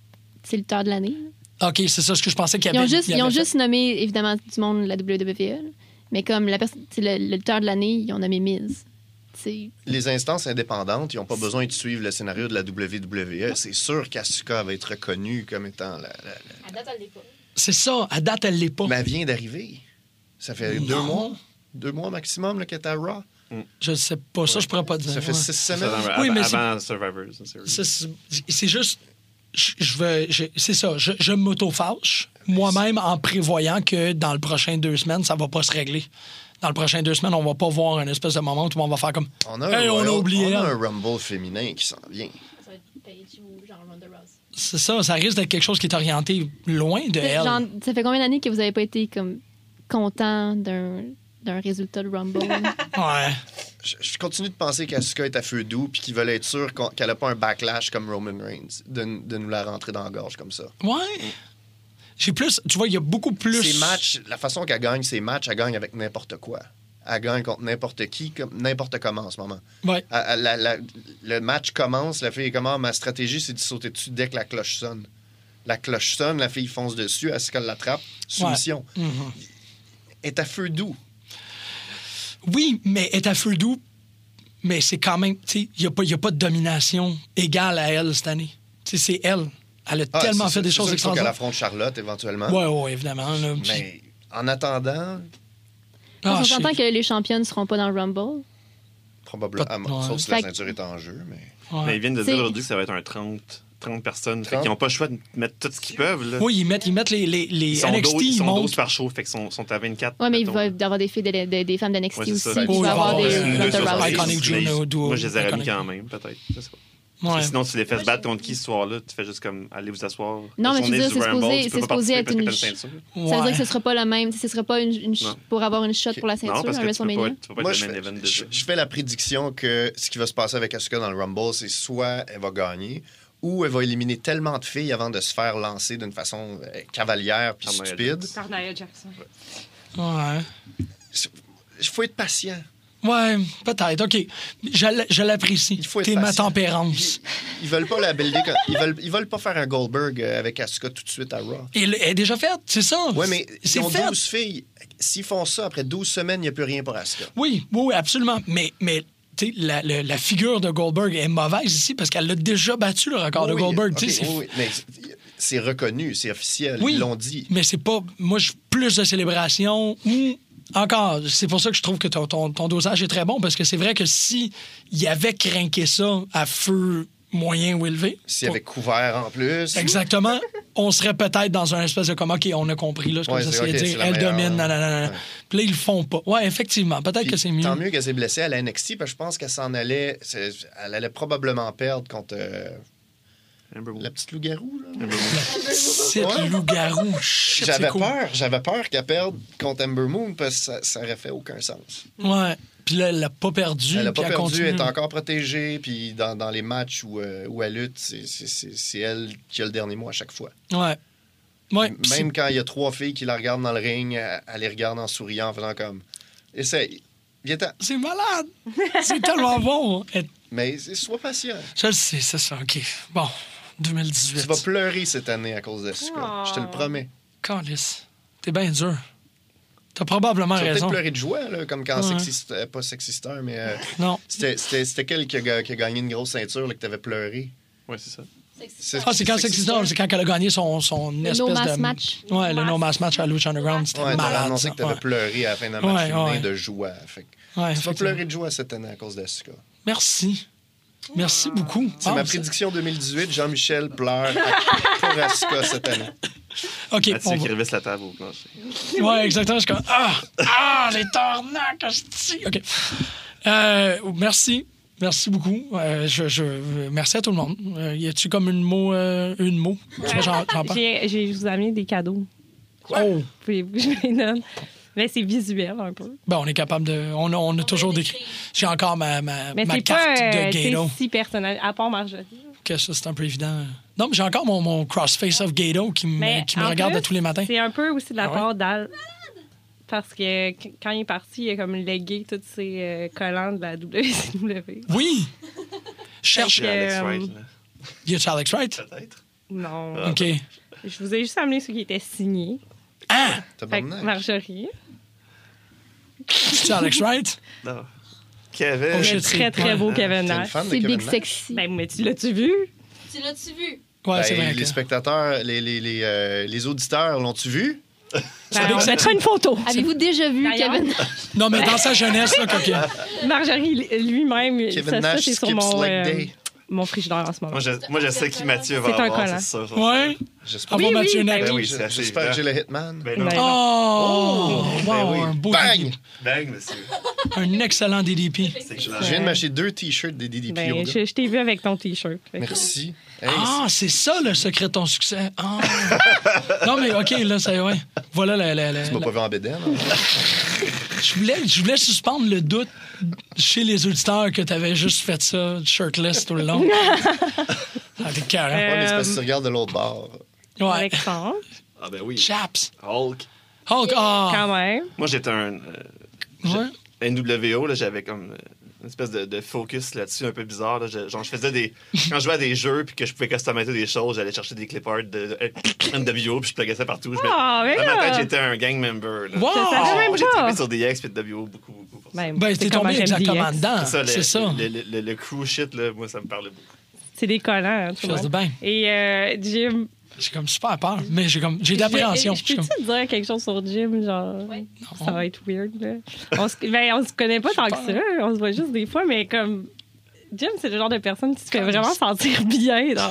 C'est le lutteur de l'année. OK, c'est ça ce que je pensais qu'il y Ils avait. ont juste, ils ont juste nommé, évidemment, du monde de la WWE. Mais comme la personne, le, le lutteur de l'année, ils ont nommé Miz. Les instances indépendantes, ils n'ont pas besoin de suivre le scénario de la WWE. C'est sûr qu'Asuka va être reconnue comme étant la. la- la- À date, elle l'est pas. C'est ça, à date, elle l'est pas. Mais elle vient d'arriver. Ça fait deux mois. Deux mois maximum qu'elle est à Raw. Je sais pas, ça, je pourrais pas dire. Ça fait ouais. six semaines. avant, Oui, mais c'est- avant Survivor Series. Ça, c'est juste. Je, je veux. je- C'est ça. Je, je m'auto-fâche moi-même en prévoyant que dans le prochain deux semaines, ça va pas se régler. Dans le prochain deux semaines, on va pas voir un espèce de moment où on va faire comme. On a, Hey, un, on a oublié on a un Rumble féminin qui s'en vient. Ça va être Paige ou genre Ronda Rousey. C'est ça, ça risque d'être quelque chose qui est orienté loin de elle. genre, ça fait combien d'années que vous avez pas été comme content d'un d'un résultat de Rumble? Ouais. Je, je continue de penser qu'Asuka est à feu doux puis qu'ils veulent être sûrs qu'elle n'a pas un backlash comme Roman Reigns, de, de nous la rentrer dans la gorge comme ça. Ouais. J'ai plus. Tu vois, il y a beaucoup plus. Ses matchs, la façon qu'elle gagne ses matchs, elle gagne avec n'importe quoi. Elle gagne contre n'importe qui, comme n'importe comment en ce moment. Ouais. Elle- elle- la- la- le match commence, la fille est comment ma stratégie, c'est de sauter dessus dès que la cloche sonne. La cloche sonne, la fille fonce dessus, Asuka l'attrape, soumission. Mhm. Elle est à feu doux. Oui, mais est à feu doux, mais c'est quand même. Tu sais, il n'y a, pas- y a pas de domination égale à elle cette année. Tu sais, c'est elle. Elle a Ah, tellement fait des choses faut qu'elle extraordinaires. affronte Charlotte éventuellement. Oui, oui, évidemment. là. Puis- Mais en attendant, Ah, on s'entend que les championnes ne seront pas dans le Rumble. probablement, Pas- ouais. sauf si la ceinture est en jeu. Mais... Ils viennent de dire aujourd'hui que ça va être un 30, 30 personnes. Fait 30? qu'ils n'ont pas le choix de mettre tout ce qu'ils peuvent. Là. Oui, ils mettent, ils mettent les, les, les Ils sont, NXT, 12, ils ils sont montent. 12 par show, fait qu'ils sont, sont à 24. Ouais, mais il va y avoir des filles, de, de- des femmes de NXT Ouais, aussi. Oh, il va y avoir des Moi, je les aurais mis quand même, peut-être. Ouais. Sinon, tu les fais se battre contre qui ce soir-là? Tu fais juste comme aller vous asseoir. Non, mais je veux dire, c'est supposé- supposé être une. Ça veut dire que ce sera pas la même. Ce sera pas une, une pour avoir une shot pour la ceinture Non, parce que tu peux pas, WrestleMania. être- tu peux pas Moi, je le fais, je, je fais la prédiction que ce qui va se passer avec Asuka dans le Rumble, c'est soit elle va gagner ou elle va éliminer tellement de filles avant de se faire lancer d'une façon euh, cavalière puis stupide. Par Jackson. Ouais. Il faut être patient. Ouais, peut-être. OK. Je, l'apprécie. T'es ma tempérance. Ils, ils veulent pas la builder. Ils veulent, ils veulent pas faire un Goldberg euh, avec Asuka tout de suite à Raw. Et elle est déjà faite, c'est ça? Ouais, mais ils ont fait. 12 filles. S'ils font ça, après 12 semaines, il n'y a plus rien pour Asuka. Oui, oui, oui, absolument. Mais, mais tu sais, la, la- la figure de Goldberg est mauvaise ici parce qu'elle a déjà battu le record de Oui, Goldberg. ok, tu sais, c'est- oui, oui, mais c'est- c'est reconnu, c'est officiel. Oui. Ils l'ont dit. Mais c'est pas. Moi, je plus de célébration ou. Encore, c'est pour ça que je trouve que ton, ton- ton dosage est très bon parce que c'est vrai que si il avait craqué ça à feu moyen ou élevé. S'il y avait couvert en plus. Exactement. on serait peut-être dans un espèce de comme, OK, on a compris, là, ce qu'on Ouais, essaie c'est- de ok, dire. c'est la Elle meilleure. domine, nanana. Ouais. Puis là, ils le font pas. Ouais, effectivement. Peut-être que c'est mieux. Tant mieux qu'elle s'est blessée à la NXT, parce que je pense qu'elle s'en allait. Elle allait probablement perdre contre euh. La petite loup-garou. là. Amber Ouais. loup-garou. J'avais cool. peur, j'avais peur qu'elle perde contre Ember Moon parce que ça, ça aurait fait aucun sens. Ouais. Puis là, elle l'a pas perdu. Elle n'a puis pas perdu, continue. elle est encore protégée, puis dans, dans les matchs où, euh, où elle lutte, c'est- elle qui a le dernier mot à chaque fois. Ouais. Ouais. Même quand il y a trois filles qui la regardent dans le ring, elle, elle les regarde en souriant, en faisant comme Essaye, viens-t'en. C'est c'est malade. c'est tellement bon. Et- Mais sois patient. Je le sais, c'est ça. OK. Bon. 2018. Tu vas pleurer cette année à cause de ça. Je te le promets. Calice. T'es bien dur. T'as probablement Tu vas peut-être raison. pleurer de joie, là, comme quand Ouais. Sexy- euh, pas Sexy Star, mais euh, Non. c'était- quel qui a, qui a gagné une grosse ceinture là, que t'avais pleuré? Ouais, c'est ça. C'est- Ah, c'est quand Sexy Star, c'est quand elle a gagné son, son Le espèce no mass de... match. Ouais, le no mass match à Lucha Underground. C'était Ouais, malade. annoncé que t'avais Ouais. pleuré à la fin d'un match ouais. de joie. Fait tu vas pleurer de joie cette année à cause d'Asuka. Merci. Merci beaucoup. C'est Ah, ma c'est- prédiction 2018. Jean-Michel pleure à- pour Asuka cette année. OK. Mathieu on qui va- la table au plancher. Ouais, exactement. Je suis comme Ah! Ah, les tornacs, hostie! OK. Euh, merci. Merci beaucoup. Euh, je, je- merci à tout le monde. Euh, y a-tu comme une mot? euh, une mot? Tu vois, j'en- j'en parle. J'ai, j'ai- je vous ai amené des cadeaux. Oh! Puis je les donne? Mais c'est visuel un peu. Ben, on est capable de. On a, on a toujours décrit. J'ai encore ma, ma, Mais ma carte pas euh, de Gato. si personnel, à part Marjorie. Que ça, c'est un peu évident. Non, mais j'ai encore mon, mon crossface of Gato qui me, qui me regarde plus, tous les matins. C'est un peu aussi de la Ah ouais? part d'Al. Parce que qu- quand il est parti, il a comme légué tous ses euh, collants de la WCW. Oui! Cherche. Que- Alex euh, Wright, là. Y Alex Wright? Peut-être. Non. Ah. OK. Je vous ai juste amené ceux qui étaient signés. Ah! Fait. Marjorie. C'est Alex Wright? Non. Kevin. Oh, Le très, très beau ouais. Kevin Nash. C'est Big Nash? Sexy. Ben, mais tu l'as-tu vu? Tu l'as-tu vu? Ouais, c'est Ben, vrai. les que- spectateurs, les, les, les, euh, les auditeurs, l'ont-tu vu? Ben, Big on mettra une photo. Avez-vous déjà vu Kevin? Non, mais dans sa jeunesse, là. Marjorie lui-même, Kevin ça, c'est sur mon, euh, day. Mon frigidaire en ce moment. Moi, je, moi, je sais qui Mathieu va C'est un avoir, c'est sûr. Ouais. J'espère Avoir Oui, Mathieu oui, ben Ben oui, j'espère que j'ai le Hitman. Ben non. Ben, Oh! Ben Wow, oui. un beau Bang! DDP. Bang, monsieur. Un excellent DDP. Je viens de m'acheter deux t-shirts des DDP ben, je, je t'ai vu avec ton T-shirt. Merci. Hey, Ah, c'est ça le secret de ton succès. Ah. non, mais OK, là, c'est. Ouais. Voilà la. la- la- tu m'as la- pas vu en bédaine. hein? je, voulais, je voulais suspendre le doute chez les auditeurs que tu avais juste fait ça, shirtless tout le long. Ah, t'es carré. Ouais, mais c'est parce que Euh, tu regardes de l'autre bord. Ouais. Alexandre, Ah, ben oui. Chaps. Hulk. Hulk, ah. quand même. Moi, j'étais un. euh, Ouais. NWO, là, j'avais comme euh, une espèce de, de focus là-dessus un peu bizarre. Là. Je, genre, je faisais des. Quand je jouais à des jeux puis que je pouvais customiser des choses, j'allais chercher des clip art de, de NWO puis je pluguais ça partout. Je me- Ah, mais Dans ma tête, là! j'étais un gang member. Là. Wow! Moi, j'ai trippé sur DX puis NWO beaucoup, beaucoup. Pour ça. Ben, Ben, t'es comme tombé exactement dedans. c'est ça, le. Le, le, le- le crew shit, là, moi, ça me parlait beaucoup. C'est des collants, hein, tout le Chose de monde. bien. Et euh, Jim. J'ai comme super peur, mais j'ai comme j'ai d'appréhension. Je Je suis peux-tu comme- te dire quelque chose sur Jim? Genre, Ouais. ça va être weird. Là? On, se, ben, on se connaît pas tant que ça. On se voit juste des fois, mais comme. Jim, c'est le genre de personne qui te fait vraiment sentir bien. Dans...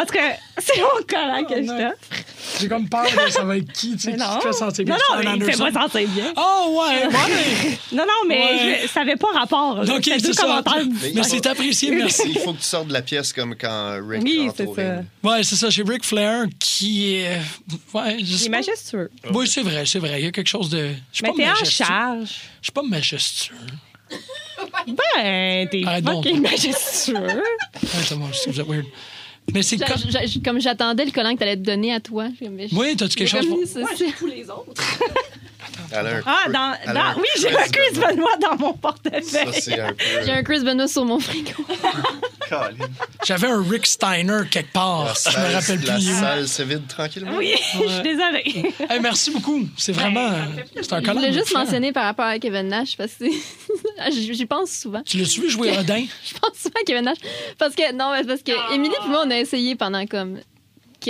En tout cas, c'est mon collant que je non. t'offre. J'ai comme peur de ça va être qui, tu sais, Mais qui non. te fait sentir bien. Non, non, mais il fait pas sentir bien. Oh, ouais, ouais. Non, non, mais Ouais. je- ça avait pas rapport. là. OK, C'était c'est deux ça. commentaires Mais distincts. c'est apprécié, merci. Il faut que tu sortes de la pièce comme quand Rick Oui, c'est ça. ring. Ouais, c'est ça, chez Ric Flair, qui est. Ouais, je Il est majestueux. Oui, c'est vrai, c'est vrai. Il y a quelque chose de. Je suis Mais pas t'es en charge. Je suis pas majestueux. Ben, t'es Arrête donc. fucking majestueux. Moi, je weird. Mais c'est comme. Comme j'attendais le collant que t'allais te donner à toi. j'ai- Oui, t'as-tu quelque chose? pour. Ça, c'est- tous les autres. Attends, Ah, dans, oui, j'ai un Chris Benoit dans mon portefeuille. peu. J'ai un Chris Benoit sur mon frigo. J'avais un Rick Steiner quelque part. La je me salle, rappelle la plus. où. salle se vide tranquillement. Oui, je suis désolée. Hey, merci beaucoup. C'est vraiment. Ben, fait plaisir. C'est un Je voulais juste fier. mentionner par rapport à Kevin Nash parce que j'y pense souvent. Tu l'as-tu vu jouer Odin? Je pense souvent à Kevin Nash parce que non, mais parce que. Émilie et moi on a essayé pendant comme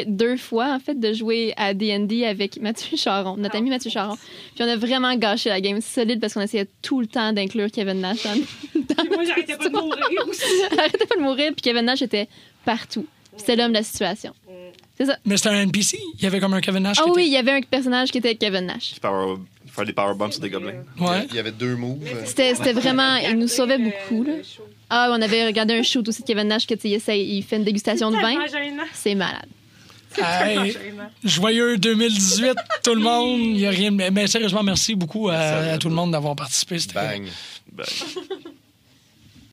deux fois en fait de jouer à D&D avec Mathieu Charon, notre ami Mathieu Charon. Puis on a vraiment gâché la game solide parce qu'on essayait tout le temps d'inclure Kevin Nash dans, dans Moi, j'arrêtais pas de mourir aussi. Arrêtez pas de mourir, puis Kevin Nash était partout. Puis C'était l'homme de la situation. C'est ça. Mais c'était un NPC. Il y avait comme un Kevin Nash. Ah oui, était- il y avait un personnage qui était Kevin Nash. Power- Faire des powerbombs sur des gobelins. Ouais. Il y avait deux moves. C'était c'était vraiment. Il nous sauvait beaucoup, là. Ah, on avait regardé un shoot aussi de Kevin Nash que, tu sais, il, essaie- il fait une dégustation de vin. C'est malade. Hey, Gênant. joyeux 2018, tout le monde. Il y a rien. de- Mais sérieusement, merci beaucoup à, à tout le monde d'avoir participé. Bang. Ben,